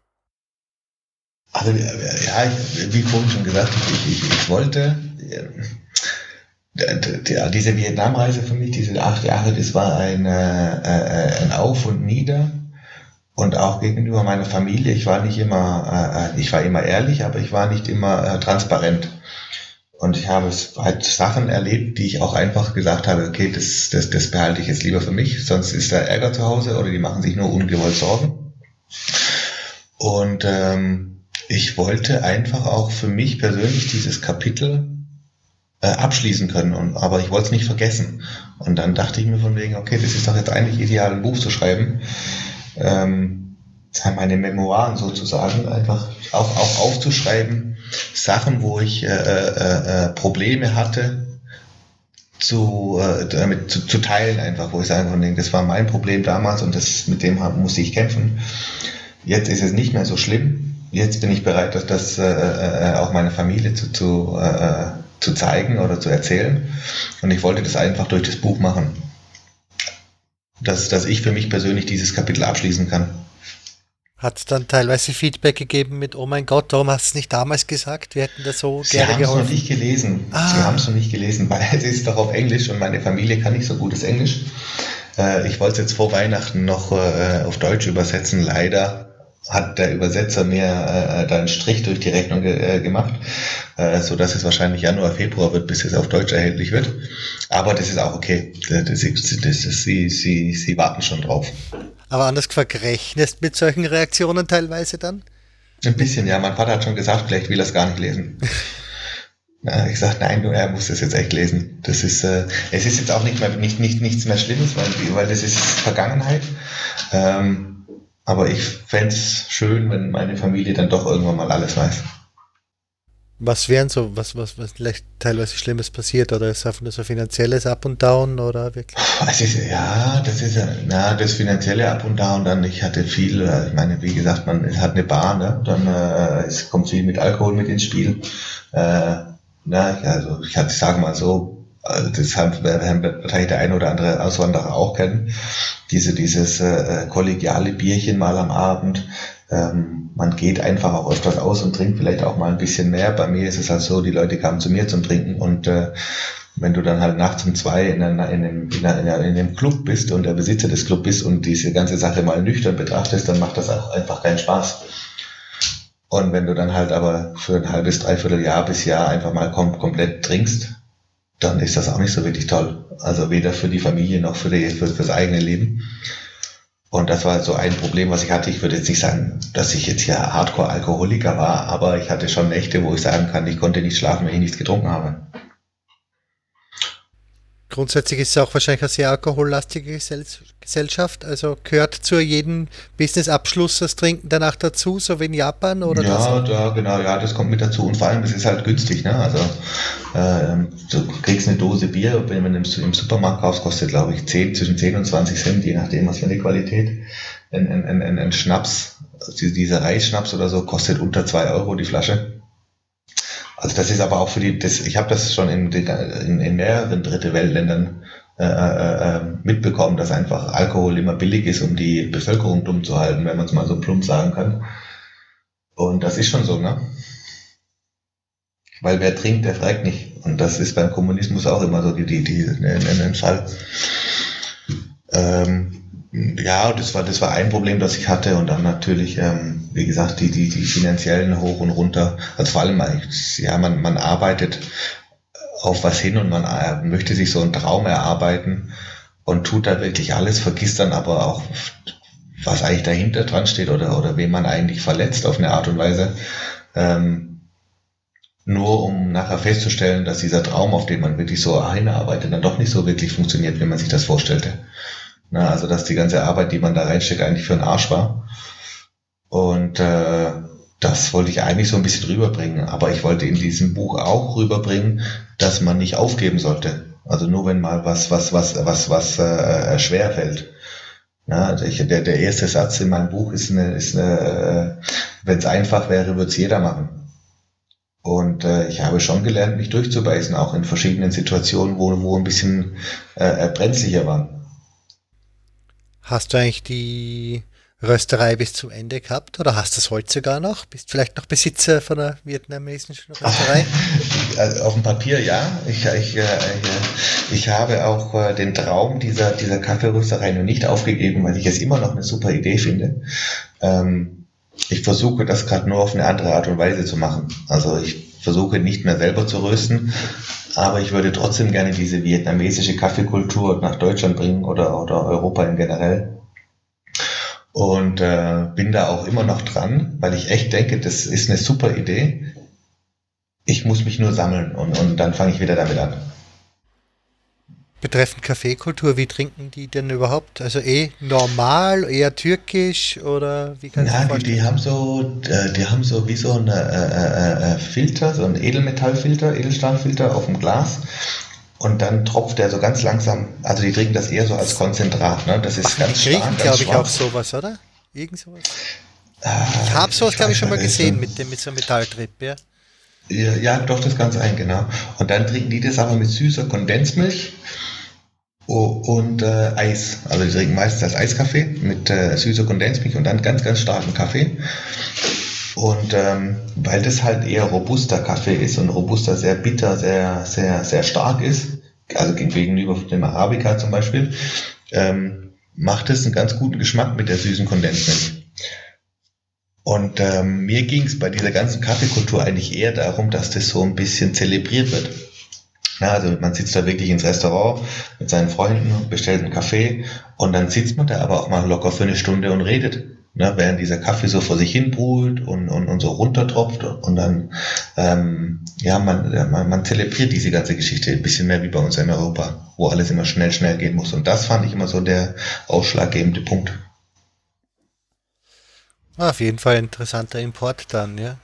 Also, ja, wie vorhin schon gesagt, ich, ich, ich wollte, ja, diese Vietnamreise für mich, diese acht Jahre, das war ein, äh, ein Auf und Nieder und auch gegenüber meiner Familie. Ich war nicht immer, äh, ich war immer ehrlich, aber ich war nicht immer äh, transparent. Und ich habe halt Sachen erlebt, die ich auch einfach gesagt habe, okay, das, das, das behalte ich jetzt lieber für mich, sonst ist da Ärger zu Hause oder die machen sich nur ungewollt Sorgen. Und ähm, ich wollte einfach auch für mich persönlich dieses Kapitel äh, abschließen können. Und, aber ich wollte es nicht vergessen. Und dann dachte ich mir von wegen, okay, das ist doch jetzt eigentlich ideal, ein Buch zu schreiben. Ähm, meine Memoiren sozusagen, einfach auch, auch aufzuschreiben, Sachen, wo ich äh, äh, äh, Probleme hatte, zu, äh, damit zu, zu teilen einfach, wo ich sage von denen, das war mein Problem damals und das mit dem musste ich kämpfen. Jetzt ist es nicht mehr so schlimm. Jetzt bin ich bereit, das, das äh, äh, auch meiner Familie zu, zu äh, zu zeigen oder zu erzählen. Und ich wollte das einfach durch das Buch machen. Dass, dass ich für mich persönlich dieses Kapitel abschließen kann. Hat es dann teilweise Feedback gegeben mit, oh mein Gott, warum hast du es nicht damals gesagt? Wir hätten das so Sie gerne geholfen. Sie haben es noch nicht gelesen. Ah. Sie haben es noch nicht gelesen, weil es ist doch auf Englisch und meine Familie kann nicht so gutes Englisch. Äh, ich wollte es jetzt vor Weihnachten noch äh, auf Deutsch übersetzen. Leider hat der Übersetzer mir äh, da einen Strich durch die Rechnung ge äh, gemacht, äh, so dass es wahrscheinlich Januar, Februar wird, bis es auf Deutsch erhältlich wird. Aber das ist auch okay. Das, das, das, sie, sie, sie warten schon drauf. Aber anders gefragt, rechnest mit solchen Reaktionen teilweise dann? Ein bisschen, ja. Mein Vater hat schon gesagt, vielleicht will er es gar nicht lesen. Na, ich sage, nein, er muss das jetzt echt lesen. Das ist, äh, es ist jetzt auch nicht mehr, nicht, nicht, nichts mehr Schlimmes, weil, weil das ist Vergangenheit. Ähm, aber ich fände es schön, wenn meine Familie dann doch irgendwann mal alles weiß. Was wären so, was, was, was vielleicht teilweise Schlimmes passiert oder ist einfach nur so finanzielles Up und Down oder wirklich? Ist, ja, das ist ja, das finanzielle Up und Down, dann ich hatte viel, äh, ich meine, wie gesagt, man hat eine Bar, ne? dann äh, es kommt viel mit Alkohol mit ins Spiel. Äh, na, also ich, ich sage mal so, also das haben wahrscheinlich der eine oder andere Auswanderer auch kennen, diese, dieses äh, kollegiale Bierchen mal am Abend, ähm, man geht einfach auch öfters aus und trinkt vielleicht auch mal ein bisschen mehr. Bei mir ist es halt so, die Leute kamen zu mir zum Trinken und äh, wenn du dann halt nachts um zwei in, einer, in, einem, in, einer, in einem Club bist und der Besitzer des Clubs bist und diese ganze Sache mal nüchtern betrachtest, dann macht das auch einfach keinen Spaß. Und wenn du dann halt aber für ein halbes, dreiviertel Jahr bis Jahr einfach mal kom komplett trinkst, dann ist das auch nicht so wirklich toll. Also weder für die Familie noch für, die, für, für das eigene Leben. Und das war so ein Problem, was ich hatte. Ich würde jetzt nicht sagen, dass ich jetzt hier Hardcore-Alkoholiker war, aber ich hatte schon Nächte, wo ich sagen kann, ich konnte nicht schlafen, wenn ich nichts getrunken habe. Grundsätzlich ist es auch wahrscheinlich eine sehr alkohollastige Gesellschaft. Also gehört zu jedem Businessabschluss das Trinken danach dazu, so wie in Japan oder Ja, das? da, genau, ja, das kommt mit dazu. Und vor allem, es ist halt günstig, ne? Also äh, du kriegst eine Dose Bier, wenn man im, im Supermarkt kaufst, kostet, glaube ich, 10, zwischen 10 und 20 Cent, je nachdem, was für eine Qualität. Ein, ein, ein, ein Schnaps, also dieser Reisschnaps oder so, kostet unter 2 Euro die Flasche. Also das ist aber auch für die, das, ich habe das schon in, in, in mehreren dritte Weltländern äh, äh, äh, mitbekommen, dass einfach Alkohol immer billig ist, um die Bevölkerung dumm zu halten, wenn man es mal so plump sagen kann. Und das ist schon so, ne? Weil wer trinkt, der fragt nicht. Und das ist beim Kommunismus auch immer so die, die, die, ein Fall. Ähm, ja, das war, das war ein Problem, das ich hatte. Und dann natürlich, ähm, wie gesagt, die, die, die finanziellen hoch und runter. Also vor allem, ja, man, man arbeitet auf was hin und man äh, möchte sich so einen Traum erarbeiten und tut da wirklich alles, vergisst dann aber auch, was eigentlich dahinter dran steht oder, oder wen man eigentlich verletzt auf eine Art und Weise. Ähm, nur um nachher festzustellen, dass dieser Traum, auf den man wirklich so hinarbeitet, dann doch nicht so wirklich funktioniert, wie man sich das vorstellte. Na, also dass die ganze Arbeit, die man da reinsteckt, eigentlich für einen Arsch war. Und äh, das wollte ich eigentlich so ein bisschen rüberbringen. Aber ich wollte in diesem Buch auch rüberbringen, dass man nicht aufgeben sollte. Also nur wenn mal was, was, was, was, was äh, schwer fällt. Ja, also der, der erste Satz in meinem Buch ist eine, ist eine äh, wenn es einfach wäre, würde es jeder machen. Und äh, ich habe schon gelernt, mich durchzubeißen, auch in verschiedenen Situationen, wo, wo ein bisschen äh, brenzlicher waren. Hast du eigentlich die Rösterei bis zum Ende gehabt oder hast du das Holz sogar noch? Bist vielleicht noch Besitzer von einer vietnamesischen Rösterei? Also auf dem Papier ja. Ich, ich, äh, ich habe auch äh, den Traum dieser, dieser Kaffeerösterei noch nicht aufgegeben, weil ich es immer noch eine super Idee finde. Ähm, ich versuche das gerade nur auf eine andere Art und Weise zu machen. Also ich versuche nicht mehr selber zu rösten, aber ich würde trotzdem gerne diese vietnamesische Kaffeekultur nach Deutschland bringen oder, oder Europa in generell. Und äh, bin da auch immer noch dran, weil ich echt denke, das ist eine super Idee. Ich muss mich nur sammeln und, und dann fange ich wieder damit an. Betreffend Kaffeekultur, wie trinken die denn überhaupt? Also eh normal, eher türkisch oder wie kann Ja, die, die haben so, äh, die haben so wie so ein äh, äh, äh, Filter, so ein Edelmetallfilter, Edelstahlfilter auf dem Glas. Und dann tropft der so ganz langsam. Also die trinken das eher so als Konzentrat, ne? Das ist Ach, ganz die stark. glaube ich, auch sowas, oder? Irgend sowas. Äh, ich habe sowas, glaube ich, schon mal gesehen mit dem mit so einem Metalltrip, ja. ja. Ja, doch, das ganz ein, genau. Und dann trinken die das aber mit süßer Kondensmilch und äh, Eis. Also die trinken meistens als Eiskaffee mit äh, süßer Kondensmilch und dann ganz, ganz starken Kaffee. Und ähm, weil das halt eher robuster Kaffee ist und robuster sehr bitter, sehr, sehr, sehr stark ist, also gegenüber dem Arabica zum Beispiel, ähm, macht es einen ganz guten Geschmack mit der süßen Kondensmilch. Und ähm, mir ging es bei dieser ganzen Kaffeekultur eigentlich eher darum, dass das so ein bisschen zelebriert wird. Ja, also man sitzt da wirklich ins Restaurant mit seinen Freunden, bestellt einen Kaffee und dann sitzt man da aber auch mal locker für eine Stunde und redet. ne, während dieser Kaffee so vor sich hin brüht und, und, und so runtertropft und dann, ähm, ja, man, man, man zelebriert diese ganze Geschichte ein bisschen mehr wie bei uns in Europa, wo alles immer schnell, schnell gehen muss. Und das fand ich immer so der ausschlaggebende Punkt. Ah, auf jeden Fall interessanter Import dann, ja.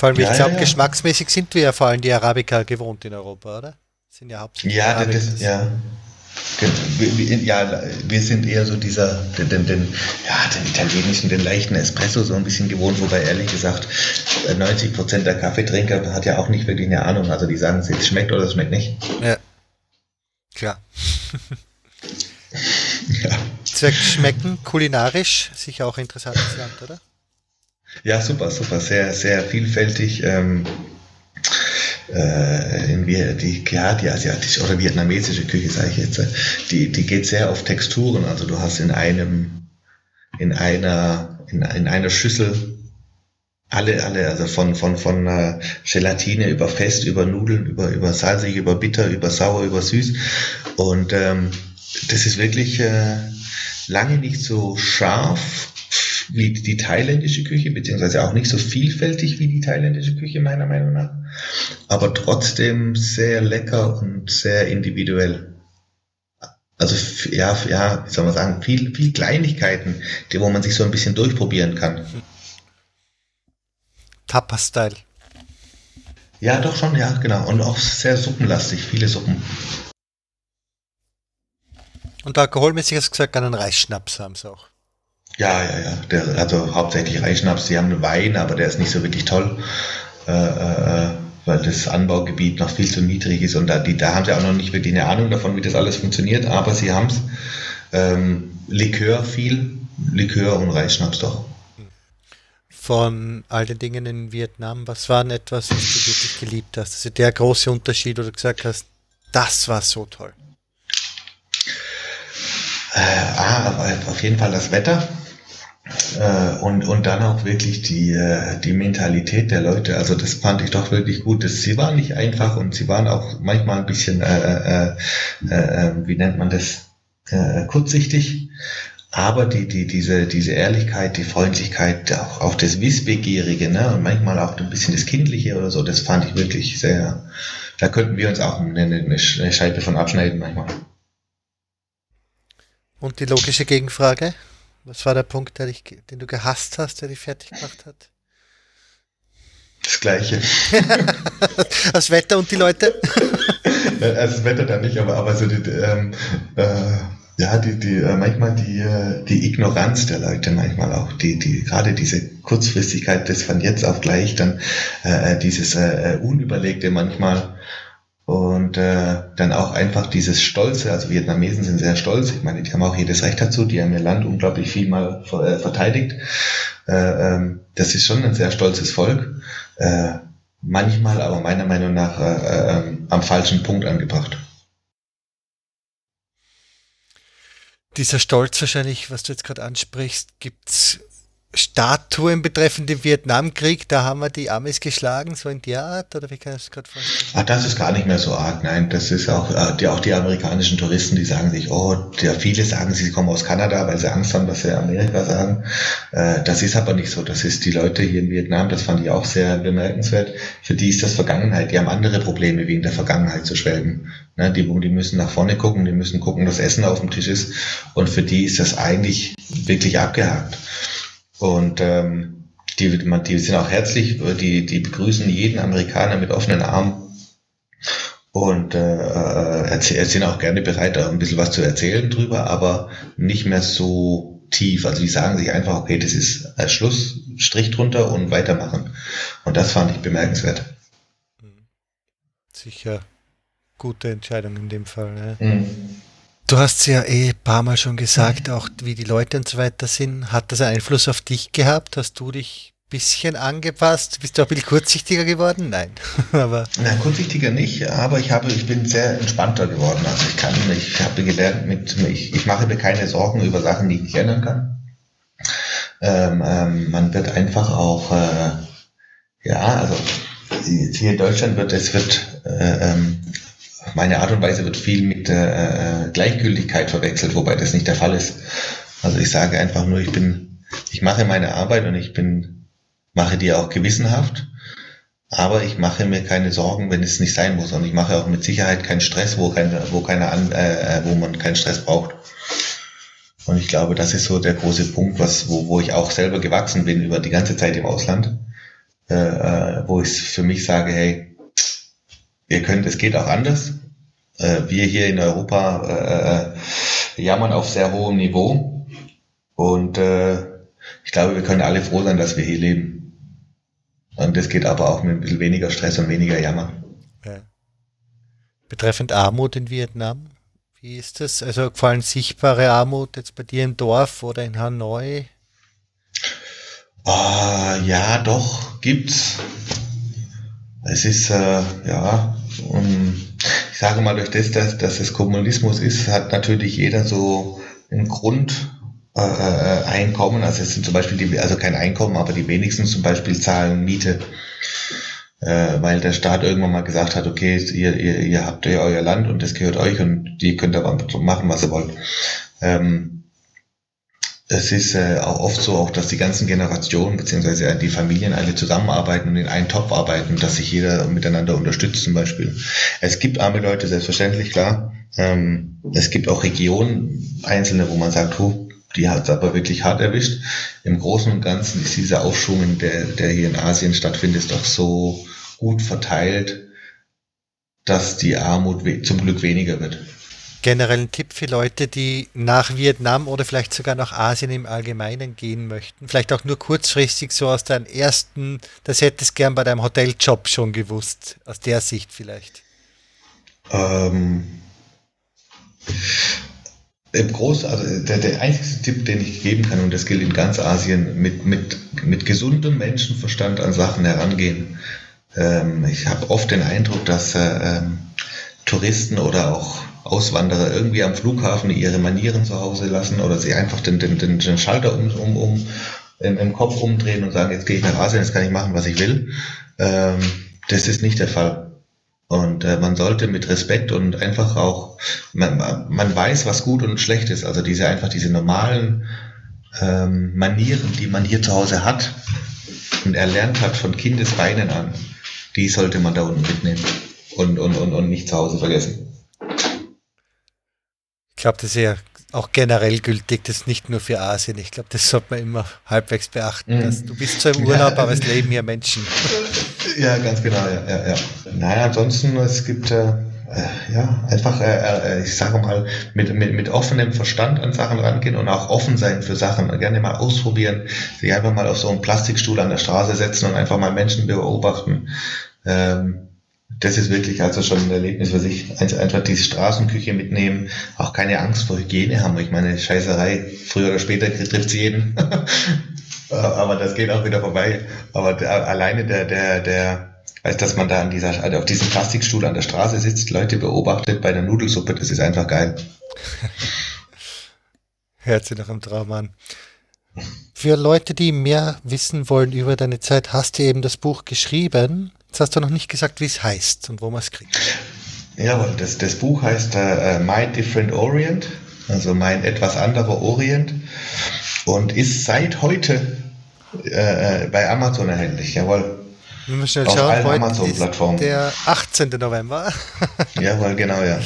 Vor allem, ja, ich glaube, ja, ja. geschmacksmäßig sind wir ja vor allem die Arabica gewohnt in Europa, oder? Sind ja hauptsächlich. Ja, das, ja. Ja, wir sind eher so dieser, den, den, den, ja, den italienischen, den leichten Espresso so ein bisschen gewohnt, wobei ehrlich gesagt 90 Prozent der Kaffeetrinker hat ja auch nicht wirklich eine Ahnung. Also die sagen, es schmeckt oder es schmeckt nicht. Ja, klar. ja. Zweck schmecken, kulinarisch, sicher auch interessantes Land, oder? Ja, super, super, sehr, sehr vielfältig. Ähm, äh, in, die, ja, die asiatische oder vietnamesische Küche, sage ich jetzt, die, die geht sehr auf Texturen. Also du hast in einem, in einer, in, in einer Schüssel alle, alle, also von, von, von äh, Gelatine über Fest, über Nudeln, über, über salzig, über bitter, über sauer, über süß. Und ähm, das ist wirklich äh, lange nicht so scharf wie die thailändische Küche, beziehungsweise auch nicht so vielfältig wie die thailändische Küche, meiner Meinung nach. Aber trotzdem sehr lecker und sehr individuell. Also ja, ja, wie soll man sagen, viel, viel Kleinigkeiten, die, wo man sich so ein bisschen durchprobieren kann. Tapas-Style. Ja, doch schon, ja, genau. Und auch sehr suppenlastig, viele Suppen. Und alkoholmäßig hast du gesagt, einen Reisschnaps haben sie auch. Ja, ja, ja. Der, also hauptsächlich Reisschnaps. Sie haben Wein, aber der ist nicht so wirklich toll, äh, äh, weil das Anbaugebiet noch viel zu niedrig ist und da, die, da haben sie auch noch nicht wirklich eine Ahnung davon, wie das alles funktioniert, aber sie haben es. Ähm, Likör viel, Likör und Reisschnaps doch. Von all den Dingen in Vietnam, was war denn etwas, was du wirklich geliebt hast? Also der große Unterschied, wo du gesagt hast, das war so toll. Äh, ah, auf jeden Fall das Wetter. Äh, und, und dann auch wirklich die, äh, die Mentalität der Leute. Also das fand ich doch wirklich gut. Das, sie waren nicht einfach und sie waren auch manchmal ein bisschen, äh, äh, äh, äh wie nennt man das, kurzsichtig. Aber die, die, diese, diese Ehrlichkeit, die Freundlichkeit, auch, auch das Wissbegierige, ne, und manchmal auch ein bisschen das Kindliche oder so, das fand ich wirklich sehr, da könnten wir uns auch eine, eine Scheibe von abschneiden manchmal. Und die logische Gegenfrage? Was war der Punkt, der dich, den du gehasst hast, der dich fertig gemacht hat? Das Gleiche. das Wetter und die Leute? also das Wetter dann nicht, aber, aber so die, ähm, äh, ja, die, die, äh, manchmal die, äh, die Ignoranz der Leute, manchmal auch, die, die, gerade diese Kurzfristigkeit des von jetzt auf gleich, dann äh, äh dieses äh, Unüberlegte manchmal, und äh, dann auch einfach dieses Stolze, also Vietnamesen sind sehr stolz, ich meine, die haben auch jedes Recht dazu, die haben ihr Land unglaublich viel mal äh, verteidigt. Äh, ähm, das ist schon ein sehr stolzes Volk. Äh, manchmal aber meiner Meinung nach äh, äh, am falschen Punkt angebracht. Dieser Stolz wahrscheinlich, was du jetzt gerade ansprichst, gibt's Statuen betreffend den Vietnamkrieg, da haben wir die Amis geschlagen, so in der Art, oder wie kann ich das gerade vorstellen? Ach, das ist gar nicht mehr so arg, nein, das ist auch, äh, die, auch die amerikanischen Touristen, die sagen sich, oh, ja, viele sagen, sie kommen aus Kanada, weil sie Angst haben, dass sie Amerika sagen. Äh, das ist aber nicht so, das ist die Leute hier in Vietnam, das fand ich auch sehr bemerkenswert, für die ist das Vergangenheit, die haben andere Probleme, wie in der Vergangenheit zu schwelgen. Ne, die, die müssen nach vorne gucken, die müssen gucken, dass Essen auf dem Tisch ist und für die ist das eigentlich wirklich abgehakt. Und ähm, die, die sind auch herzlich, die, die begrüßen jeden Amerikaner mit offenen Armen und äh, erzähl, sind auch gerne bereit, da ein bisschen was zu erzählen drüber, aber nicht mehr so tief. Also die sagen sich einfach, okay, das ist als Schluss, Strich drunter und weitermachen. Und das fand ich bemerkenswert. Sicher gute Entscheidung in dem Fall. Ja. Mhm. Du hast ja eh ein paar Mal schon gesagt, auch wie die Leute und so weiter sind. Hat das einen Einfluss auf dich gehabt? Hast du dich ein bisschen angepasst? Bist du auch ein bisschen kurzsichtiger geworden? Nein. aber Nein, kurzsichtiger nicht, aber ich habe, ich bin sehr entspannter geworden. Also ich kann, ich habe gelernt mit, ich, ich mache mir keine Sorgen über Sachen, die ich nicht ändern kann. Ähm, ähm, man wird einfach auch, äh, ja, also hier in Deutschland wird, es wird äh, ähm, meine Art und Weise wird viel mit äh, äh, Gleichgültigkeit verwechselt, wobei das nicht der Fall ist. Also ich sage einfach nur, ich bin ich mache meine Arbeit und ich bin, mache die auch gewissenhaft. Aber ich mache mir keine Sorgen, wenn es nicht sein muss. Und ich mache auch mit Sicherheit keinen Stress, wo, keine, wo, keine, äh, wo man keinen Stress braucht. Und ich glaube, das ist so der große Punkt, was, wo, wo ich auch selber gewachsen bin über die ganze Zeit im Ausland, äh, äh wo ich für mich sage, hey, ihr könnt, es geht auch anders. Äh, wir hier in Europa äh, äh, jammern auf sehr hohem Niveau. Und äh, ich glaube, wir können alle froh sein, dass wir hier leben. Und das geht aber auch mit ein bisschen weniger Stress und weniger Jammer. Ja. Betreffend Armut in Vietnam, wie ist das? Also vor allem sichtbare Armut jetzt bei dir im Dorf oder in Hanoi? Oh, ja, doch, gibt's. Es ist, äh, ja, ich sage mal, durch das, dass, dass es Kommunismus ist, hat natürlich jeder so einen Grund, äh, äh, also es sind zum Beispiel die, also kein Einkommen, aber die wenigsten zum Beispiel zahlen Miete, äh, weil der Staat irgendwann mal gesagt hat, okay, ihr, ihr, ihr habt ja euer Land und das gehört euch und die könnt aber machen, was ihr wollt. Ähm, es ist äh, auch oft so, auch dass die ganzen Generationen beziehungsweise die Familien alle zusammenarbeiten und in einen Topf arbeiten, dass sich jeder miteinander unterstützt zum Beispiel. Es gibt arme Leute, selbstverständlich, klar. Ähm, es gibt auch Regionen, einzelne, wo man sagt, hu, die hat es aber wirklich hart erwischt. Im Großen und Ganzen ist dieser Aufschwung, der, der hier in Asien stattfindet, doch so gut verteilt, dass die Armut zum Glück weniger wird. Generell ein Tipp für Leute, die nach Vietnam oder vielleicht sogar nach Asien im Allgemeinen gehen möchten. Vielleicht auch nur kurzfristig so aus deinem ersten, das hättest gern bei deinem Hoteljob schon gewusst, aus der Sicht vielleicht. Ähm, im Groß, also der, der einzige Tipp, den ich geben kann, und das gilt in ganz Asien, mit, mit, mit gesundem Menschenverstand an Sachen herangehen. Ähm, ich habe oft den Eindruck, dass äh, ähm, Touristen oder auch Auswanderer irgendwie am Flughafen ihre Manieren zu Hause lassen oder sie einfach den, den, den, den Schalter um, um, um im, im Kopf umdrehen und sagen, jetzt gehe ich nach Asien, jetzt kann ich machen, was ich will. Ähm, das ist nicht der Fall. Und äh, man sollte mit Respekt und einfach auch, man, man weiß, was gut und schlecht ist. Also diese einfach diese normalen ähm, Manieren, die man hier zu Hause hat und erlernt hat von Kindesbeinen an, die sollte man da unten mitnehmen und, und, und, und nicht zu Hause vergessen. Ich glaube, das ist ja auch generell gültig, das ist nicht nur für Asien. Ich glaube, das sollte man immer halbwegs beachten. Mhm. du bist zwar im Urlaub, ja. aber es leben hier Menschen. Ja, ganz genau, ja, ja, ja. Naja, ansonsten, es gibt äh, ja einfach, äh, äh, ich sage mal, mit, mit, mit offenem Verstand an Sachen rangehen und auch offen sein für Sachen. Gerne mal ausprobieren, sich einfach mal auf so einen Plastikstuhl an der Straße setzen und einfach mal Menschen beobachten. Ähm, das ist wirklich also schon ein Erlebnis für sich. Einfach diese Straßenküche mitnehmen, auch keine Angst vor Hygiene haben. Ich meine, Scheißerei, früher oder später trifft sie jeden. Aber das geht auch wieder vorbei. Aber der, alleine der, der, der, weiß, dass man da an dieser, also auf diesem Plastikstuhl an der Straße sitzt, Leute beobachtet bei der Nudelsuppe, das ist einfach geil. Hört sich nach einem Traum an. Für Leute, die mehr wissen wollen über deine Zeit, hast du eben das Buch geschrieben. Jetzt hast du noch nicht gesagt, wie es heißt und wo man es kriegt. Jawohl, das, das Buch heißt äh, My Different Orient, also mein etwas anderer Orient und ist seit heute äh, äh bei Amazon erhältlich. Jawohl. Wir müssen schnell Auf schauen, allen Amazon-Plattformen. Der 18. November. Jawohl, genau, ja.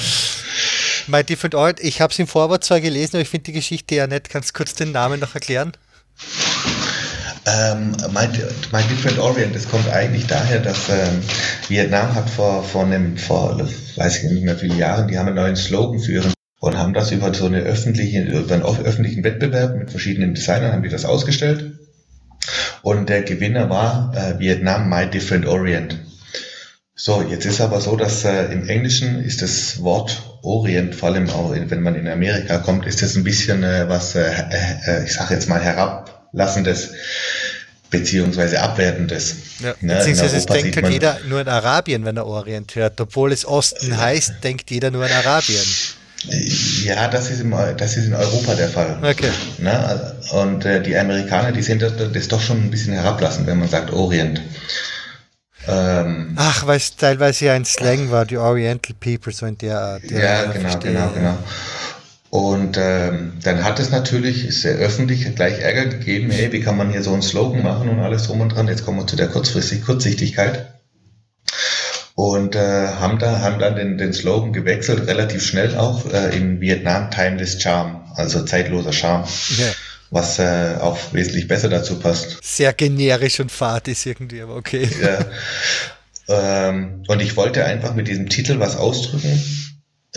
My Different Orient, ich habe es im Vorwort zwar gelesen, aber ich finde die Geschichte ja nett. Kannst du kurz den Namen noch erklären? Ähm, my, my, Different Orient, das kommt eigentlich daher, dass ähm, Vietnam hat vor, vor einem, vor, weiß ich nicht mehr viele Jahren, die haben einen neuen Slogan für ihren und haben das über so eine öffentliche, über einen öffentlichen Wettbewerb mit verschiedenen Designern haben die das ausgestellt. Und der Gewinner war äh, Vietnam My Different Orient. So, jetzt ist aber so, dass äh, im Englischen ist das Wort Orient, vor allem auch wenn man in Amerika kommt, ist das ein bisschen äh, was, äh, äh, ich sage jetzt mal herablassendes beziehungsweise abwertendes. Ja, ne? Beziehungsweise es denkt halt jeder nur an Arabien, wenn er Orient hört. Obwohl es Osten heißt, denkt jeder nur an Arabien. Ja, das ist, im, das ist in Europa der Fall. Okay. Ne? Und äh, die Amerikaner, die sind das, das doch schon ein bisschen herablassen, wenn man sagt Orient. Ähm, Ach, weil es teilweise ja ein Slang war, die Oriental People, so in der Art. Ja, genau, genau, genau. Und ähm, dann hat es natürlich sehr öffentlich gleich Ärger gegeben, hey, wie kann man hier so einen Slogan machen und alles drum und dran. Jetzt kommen wir zu der kurzfristig Kurzsichtigkeit. Und äh, haben, da, haben dann den, den Slogan gewechselt, relativ schnell auch, äh, in Vietnam Timeless Charm, also zeitloser Charme. Ja. Was äh, auch wesentlich besser dazu passt. Sehr generisch und fad ist irgendwie, aber okay. Ja. Ähm, und ich wollte einfach mit diesem Titel was ausdrücken.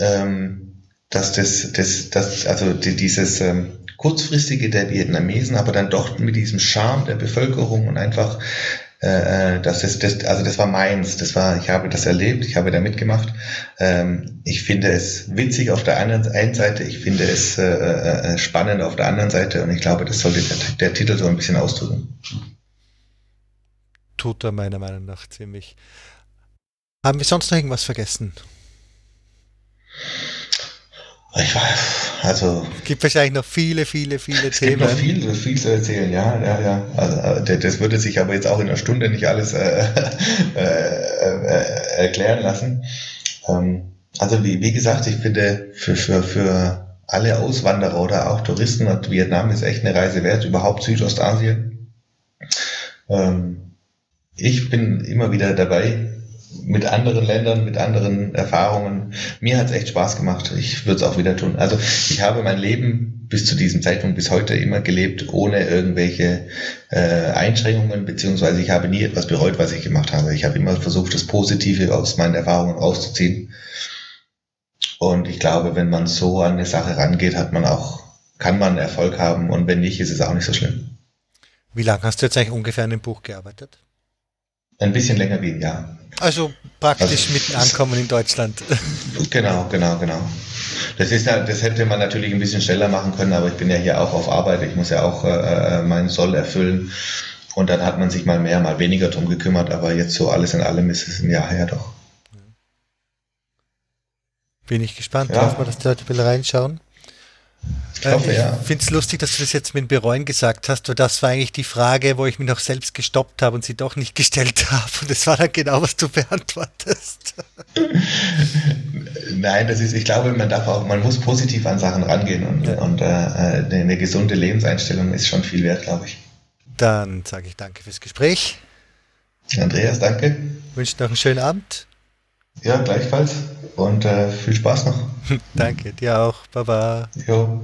Ähm, dass das, das, das also die, dieses ähm, kurzfristige der Vietnamesen, aber dann doch mit diesem Charme der Bevölkerung und einfach, äh, äh, das ist das, also das war meins, das war, ich habe das erlebt, ich habe da mitgemacht. Ähm, ich finde es witzig auf der einen Seite, ich finde es äh, äh, spannend auf der anderen Seite und ich glaube, das sollte der, der Titel so ein bisschen ausdrücken. Tut er meiner Meinung nach ziemlich. Haben wir sonst noch irgendwas vergessen? Ich weiß, also. Es gibt wahrscheinlich noch viele, viele, viele es Themen. Es gibt noch viel, viel zu erzählen, ja, ja, ja. Also, äh, das würde sich aber jetzt auch in einer Stunde nicht alles äh, äh, äh, erklären lassen. Ähm, also, wie, wie gesagt, ich finde, für, für, für alle Auswanderer oder auch Touristen und Vietnam ist echt eine Reise wert, überhaupt Südostasien. Ähm, ich bin immer wieder dabei, mit anderen Ländern, mit anderen Erfahrungen. Mir hat es echt Spaß gemacht. Ich würde es auch wieder tun. Also ich habe mein Leben bis zu diesem Zeitpunkt, bis heute immer gelebt, ohne irgendwelche äh, Einschränkungen, beziehungsweise ich habe nie etwas bereut, was ich gemacht habe. Ich habe immer versucht, das Positive aus meinen Erfahrungen rauszuziehen. Und ich glaube, wenn man so an eine Sache rangeht, hat man auch, kann man Erfolg haben und wenn nicht, ist es auch nicht so schlimm. Wie lange hast du jetzt eigentlich ungefähr an dem Buch gearbeitet? Ein bisschen länger wie ein Jahr. Also praktisch also, mitten ankommen in Deutschland. Genau, genau, genau. Das ist das hätte man natürlich ein bisschen schneller machen können, aber ich bin ja hier auch auf Arbeit. Ich muss ja auch äh, äh, meinen Soll erfüllen. Und dann hat man sich mal mehr, mal weniger drum gekümmert, aber jetzt so alles in allem ist es ein Jahr her doch. Bin ich gespannt, ja. darf man das Leute ein reinschauen? Ich, äh, ich ja. finde es lustig, dass du das jetzt mit Bereuen gesagt hast, weil das war eigentlich die Frage, wo ich mich noch selbst gestoppt habe und sie doch nicht gestellt habe. Und das war dann genau, was du beantwortest. Nein, das ist, ich glaube, man darf auch, man muss positiv an Sachen rangehen und, ja. und äh, eine, eine gesunde Lebenseinstellung ist schon viel wert, glaube ich. Dann sage ich danke fürs Gespräch. Andreas, danke. Ich wünsche noch einen schönen Abend. Ja, gleichfalls. Und äh, viel Spaß noch. Danke, dir auch. Baba. Jo.